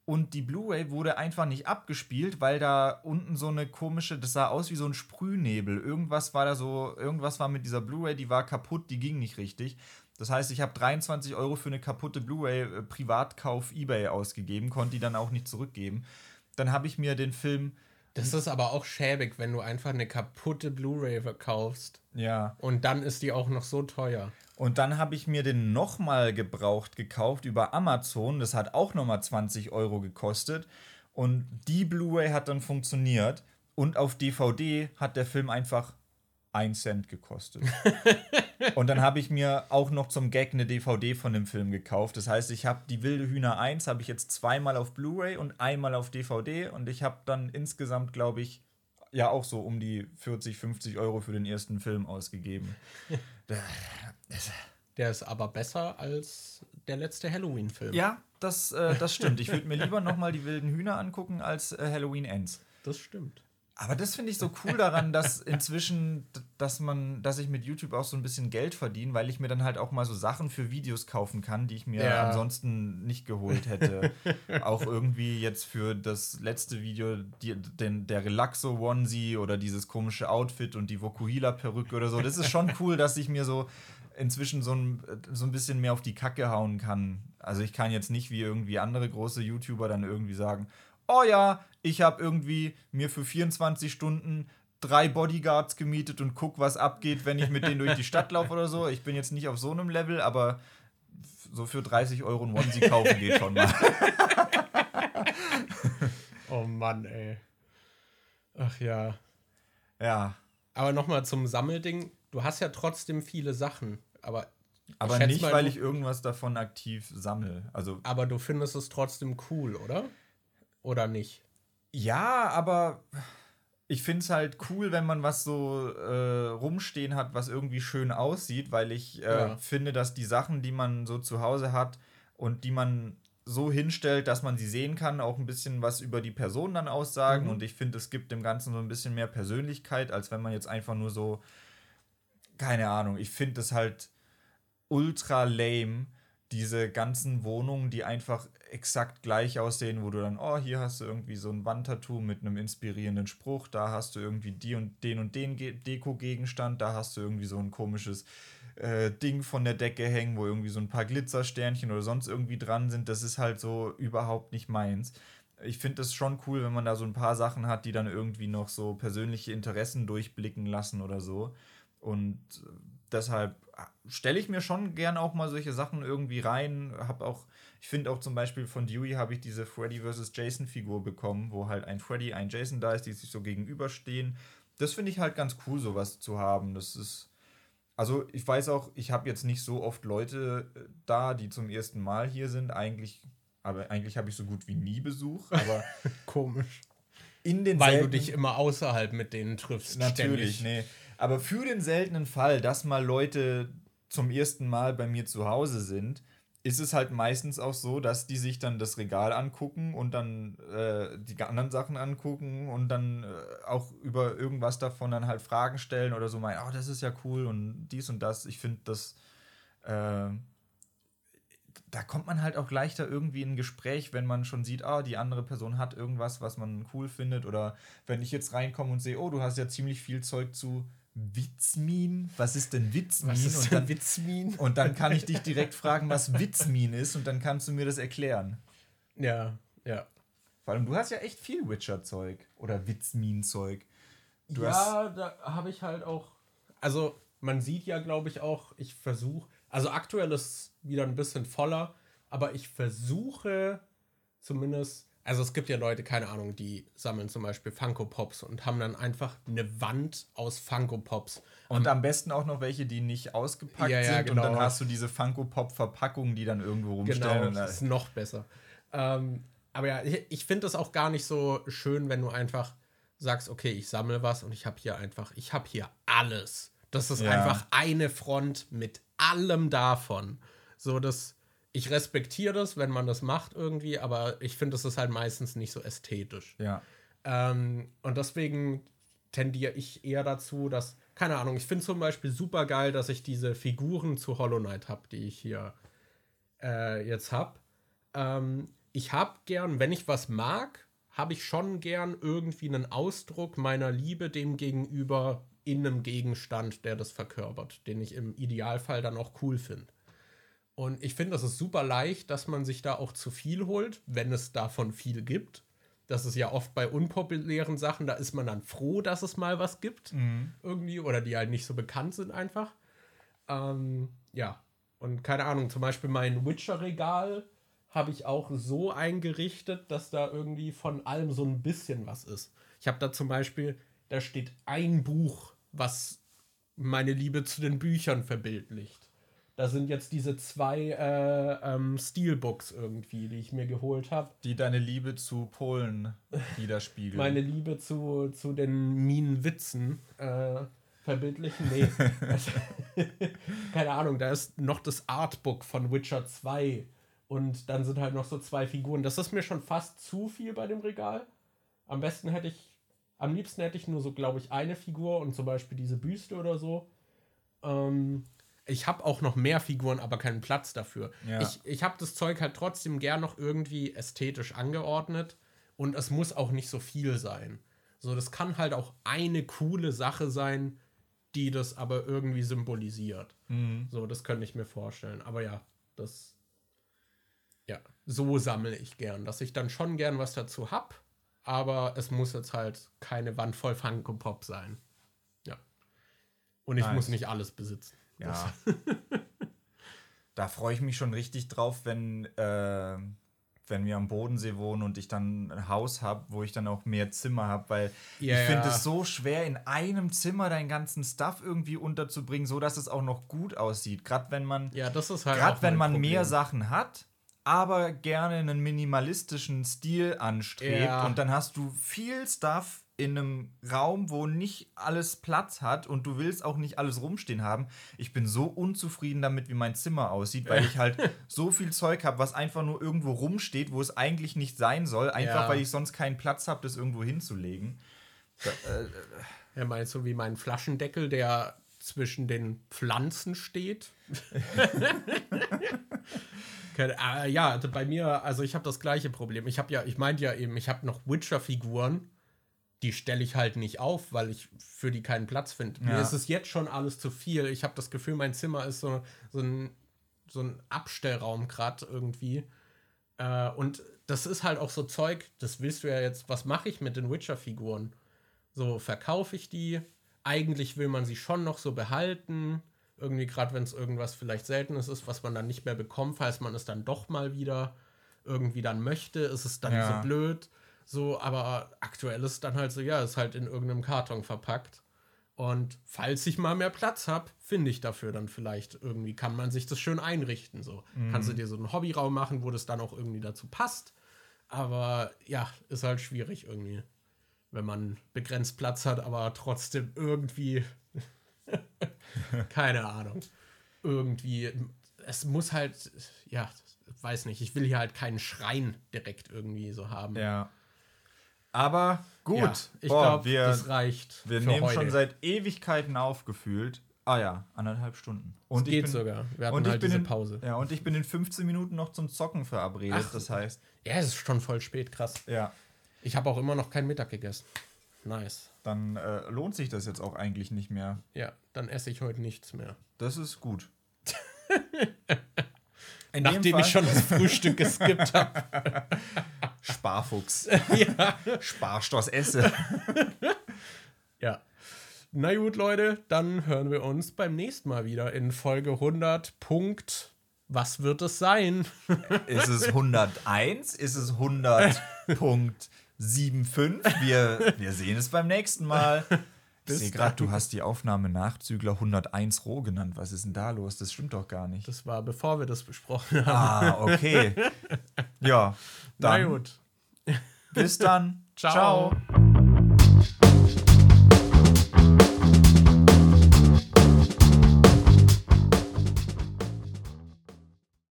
und die Blu-ray wurde einfach nicht abgespielt, weil da unten so eine komische, das sah aus wie so ein Sprühnebel. Irgendwas war da so, irgendwas war mit dieser Blu-ray, die war kaputt, die ging nicht richtig. Das heißt, ich habe 23 Euro für eine kaputte Blu-ray äh, Privatkauf eBay ausgegeben, konnte die dann auch nicht zurückgeben. Dann habe ich mir den Film. Das ist aber auch schäbig, wenn du einfach eine kaputte Blu-ray verkaufst. Ja. Und dann ist die auch noch so teuer. Und dann habe ich mir den nochmal gebraucht gekauft über Amazon. Das hat auch nochmal 20 Euro gekostet. Und die Blu-ray hat dann funktioniert. Und auf DVD hat der Film einfach 1 Cent gekostet. und dann habe ich mir auch noch zum Gag eine DVD von dem Film gekauft. Das heißt, ich habe die Wilde Hühner 1 habe ich jetzt zweimal auf Blu-ray und einmal auf DVD und ich habe dann insgesamt, glaube ich, ja auch so um die 40, 50 Euro für den ersten Film ausgegeben. der ist aber besser als der letzte Halloween-Film. Ja, das, äh, das stimmt. Ich würde mir lieber nochmal die wilden Hühner angucken als äh, Halloween Ends. Das stimmt. Aber das finde ich so cool daran, dass inzwischen, dass man, dass ich mit YouTube auch so ein bisschen Geld verdiene, weil ich mir dann halt auch mal so Sachen für Videos kaufen kann, die ich mir ja. ansonsten nicht geholt hätte. auch irgendwie jetzt für das letzte Video, die, den, der Relaxo Onesie oder dieses komische Outfit und die Vokuhila Perücke oder so. Das ist schon cool, dass ich mir so inzwischen so ein, so ein bisschen mehr auf die Kacke hauen kann. Also ich kann jetzt nicht wie irgendwie andere große YouTuber dann irgendwie sagen, oh ja, ich habe irgendwie mir für 24 Stunden drei Bodyguards gemietet und guck, was abgeht, wenn ich mit denen durch die Stadt laufe oder so. Ich bin jetzt nicht auf so einem Level, aber so für 30 Euro ein Onesie kaufen geht schon mal. oh Mann, ey. Ach ja. Ja. Aber nochmal zum Sammelding. Du hast ja trotzdem viele Sachen, aber. Aber nicht, mal, weil ich irgendwas davon aktiv sammle. Also, aber du findest es trotzdem cool, oder? Oder nicht? Ja, aber ich finde es halt cool, wenn man was so äh, rumstehen hat, was irgendwie schön aussieht, weil ich äh, ja. finde, dass die Sachen, die man so zu Hause hat und die man so hinstellt, dass man sie sehen kann, auch ein bisschen was über die Person dann aussagen. Mhm. Und ich finde, es gibt dem Ganzen so ein bisschen mehr Persönlichkeit, als wenn man jetzt einfach nur so, keine Ahnung, ich finde es halt ultra lame, diese ganzen Wohnungen, die einfach exakt gleich aussehen, wo du dann, oh, hier hast du irgendwie so ein Wandtattoo mit einem inspirierenden Spruch, da hast du irgendwie die und den und den Deko-Gegenstand, da hast du irgendwie so ein komisches äh, Ding von der Decke hängen, wo irgendwie so ein paar Glitzersternchen oder sonst irgendwie dran sind. Das ist halt so überhaupt nicht meins. Ich finde es schon cool, wenn man da so ein paar Sachen hat, die dann irgendwie noch so persönliche Interessen durchblicken lassen oder so. Und deshalb stelle ich mir schon gern auch mal solche Sachen irgendwie rein. Hab auch, ich finde auch zum Beispiel von Dewey habe ich diese Freddy vs. Jason Figur bekommen, wo halt ein Freddy, ein Jason da ist, die sich so gegenüberstehen. Das finde ich halt ganz cool, sowas zu haben. Das ist, also ich weiß auch, ich habe jetzt nicht so oft Leute äh, da, die zum ersten Mal hier sind. Eigentlich, aber eigentlich habe ich so gut wie nie Besuch. Aber komisch. In den Weil du dich immer außerhalb mit denen triffst. Natürlich, ständig. nee. Aber für den seltenen Fall, dass mal Leute zum ersten Mal bei mir zu Hause sind, ist es halt meistens auch so, dass die sich dann das Regal angucken und dann äh, die anderen Sachen angucken und dann äh, auch über irgendwas davon dann halt Fragen stellen oder so meinen, oh, das ist ja cool und dies und das. Ich finde das, äh, da kommt man halt auch leichter irgendwie in ein Gespräch, wenn man schon sieht, ah, die andere Person hat irgendwas, was man cool findet oder wenn ich jetzt reinkomme und sehe, oh, du hast ja ziemlich viel Zeug zu Witzmin? Was ist denn Witzmin? Was ist und dann, Witzmin? Und dann kann ich dich direkt fragen, was Witzmin ist und dann kannst du mir das erklären. Ja, ja. Vor allem, du hast ja echt viel Witcher-Zeug oder Witzmin-Zeug. Ja, da habe ich halt auch. Also, man sieht ja, glaube ich, auch, ich versuche. Also, aktuell ist es wieder ein bisschen voller, aber ich versuche zumindest. Also, es gibt ja Leute, keine Ahnung, die sammeln zum Beispiel Funko Pops und haben dann einfach eine Wand aus Funko Pops. Und am, am besten auch noch welche, die nicht ausgepackt ja, ja, sind. Genau. Und dann hast du diese Funko Pop-Verpackungen, die dann irgendwo rumstellen. Genau, das ist noch besser. Ähm, aber ja, ich, ich finde es auch gar nicht so schön, wenn du einfach sagst, okay, ich sammle was und ich habe hier einfach, ich habe hier alles. Das ist ja. einfach eine Front mit allem davon. So, dass ich respektiere das, wenn man das macht irgendwie, aber ich finde, es ist halt meistens nicht so ästhetisch. Ja. Ähm, und deswegen tendiere ich eher dazu, dass, keine Ahnung, ich finde zum Beispiel super geil, dass ich diese Figuren zu Hollow Knight habe, die ich hier äh, jetzt habe. Ähm, ich habe gern, wenn ich was mag, habe ich schon gern irgendwie einen Ausdruck meiner Liebe dem gegenüber in einem Gegenstand, der das verkörpert, den ich im Idealfall dann auch cool finde. Und ich finde, das ist super leicht, dass man sich da auch zu viel holt, wenn es davon viel gibt. Das ist ja oft bei unpopulären Sachen, da ist man dann froh, dass es mal was gibt. Mhm. Irgendwie, oder die halt nicht so bekannt sind einfach. Ähm, ja. Und keine Ahnung, zum Beispiel mein Witcher-Regal habe ich auch so eingerichtet, dass da irgendwie von allem so ein bisschen was ist. Ich habe da zum Beispiel, da steht ein Buch, was meine Liebe zu den Büchern verbildlicht. Da sind jetzt diese zwei äh, ähm, Steelbooks irgendwie, die ich mir geholt habe. Die deine Liebe zu Polen widerspiegeln. Meine Liebe zu, zu den Minenwitzen äh, verbildlichen. Nee. Keine Ahnung, da ist noch das Artbook von Witcher 2 und dann sind halt noch so zwei Figuren. Das ist mir schon fast zu viel bei dem Regal. Am besten hätte ich, am liebsten hätte ich nur so, glaube ich, eine Figur und zum Beispiel diese Büste oder so. Ähm, ich habe auch noch mehr Figuren, aber keinen Platz dafür. Ja. Ich, ich habe das Zeug halt trotzdem gern noch irgendwie ästhetisch angeordnet und es muss auch nicht so viel sein. So, das kann halt auch eine coole Sache sein, die das aber irgendwie symbolisiert. Mhm. So, das könnte ich mir vorstellen. Aber ja, das ja, so sammle ich gern, dass ich dann schon gern was dazu habe, aber es muss jetzt halt keine Wand voll Funko Pop sein. Ja. Und ich nice. muss nicht alles besitzen. Ja. da freue ich mich schon richtig drauf, wenn, äh, wenn wir am Bodensee wohnen und ich dann ein Haus habe, wo ich dann auch mehr Zimmer habe, weil yeah, ich finde es so schwer, in einem Zimmer deinen ganzen Stuff irgendwie unterzubringen, so dass es auch noch gut aussieht. Gerade wenn man, ja, das ist halt gerade wenn man Problem. mehr Sachen hat, aber gerne einen minimalistischen Stil anstrebt. Ja. Und dann hast du viel Stuff in einem Raum, wo nicht alles Platz hat und du willst auch nicht alles rumstehen haben. Ich bin so unzufrieden damit, wie mein Zimmer aussieht, weil ich halt so viel Zeug habe, was einfach nur irgendwo rumsteht, wo es eigentlich nicht sein soll, einfach ja. weil ich sonst keinen Platz habe, das irgendwo hinzulegen. Da, äh, ja, meinst du wie mein Flaschendeckel, der zwischen den Pflanzen steht? äh, ja, also bei mir, also ich habe das gleiche Problem. Ich habe ja, ich meinte ja eben, ich habe noch Witcher-Figuren, die stelle ich halt nicht auf, weil ich für die keinen Platz finde. Ja. Mir ist es jetzt schon alles zu viel. Ich habe das Gefühl, mein Zimmer ist so, so, ein, so ein Abstellraum gerade irgendwie. Äh, und das ist halt auch so Zeug, das willst du ja jetzt, was mache ich mit den Witcher-Figuren? So, verkaufe ich die? Eigentlich will man sie schon noch so behalten irgendwie gerade, wenn es irgendwas vielleicht Seltenes ist, was man dann nicht mehr bekommt, falls man es dann doch mal wieder irgendwie dann möchte, ist es dann ja. so blöd. So, aber aktuell ist dann halt so, ja, ist halt in irgendeinem Karton verpackt. Und falls ich mal mehr Platz habe, finde ich dafür dann vielleicht irgendwie, kann man sich das schön einrichten. So. Mhm. Kannst du dir so einen Hobbyraum machen, wo das dann auch irgendwie dazu passt. Aber ja, ist halt schwierig irgendwie, wenn man begrenzt Platz hat, aber trotzdem irgendwie Keine Ahnung. Irgendwie, es muss halt, ja, weiß nicht, ich will hier halt keinen Schrein direkt irgendwie so haben. Ja. Aber gut, ja, ich glaube, das reicht. Wir nehmen heute. schon seit Ewigkeiten aufgefühlt. Ah ja, anderthalb Stunden. Und das geht bin, sogar. Wir hatten und halt diese in, Pause. Ja, und ich bin in 15 Minuten noch zum Zocken verabredet. Ach, das heißt. Ja, es ist schon voll spät, krass. Ja. Ich habe auch immer noch keinen Mittag gegessen. Nice. Dann äh, lohnt sich das jetzt auch eigentlich nicht mehr. Ja, dann esse ich heute nichts mehr. Das ist gut. Nachdem ich schon das Frühstück geskippt habe. Sparfuchs. ja. Sparstoß esse. ja. Na gut, Leute, dann hören wir uns beim nächsten Mal wieder in Folge 100. Punkt. Was wird es sein? Ist es 101? Ist es 100.75? Wir, wir sehen es beim nächsten Mal. Ich sehe gerade, du hast die Aufnahme Nachzügler 101 roh genannt. Was ist denn da los? Das stimmt doch gar nicht. Das war bevor wir das besprochen haben. Ah, okay. Ja, Na dann gut. bis dann. Ciao. Ciao.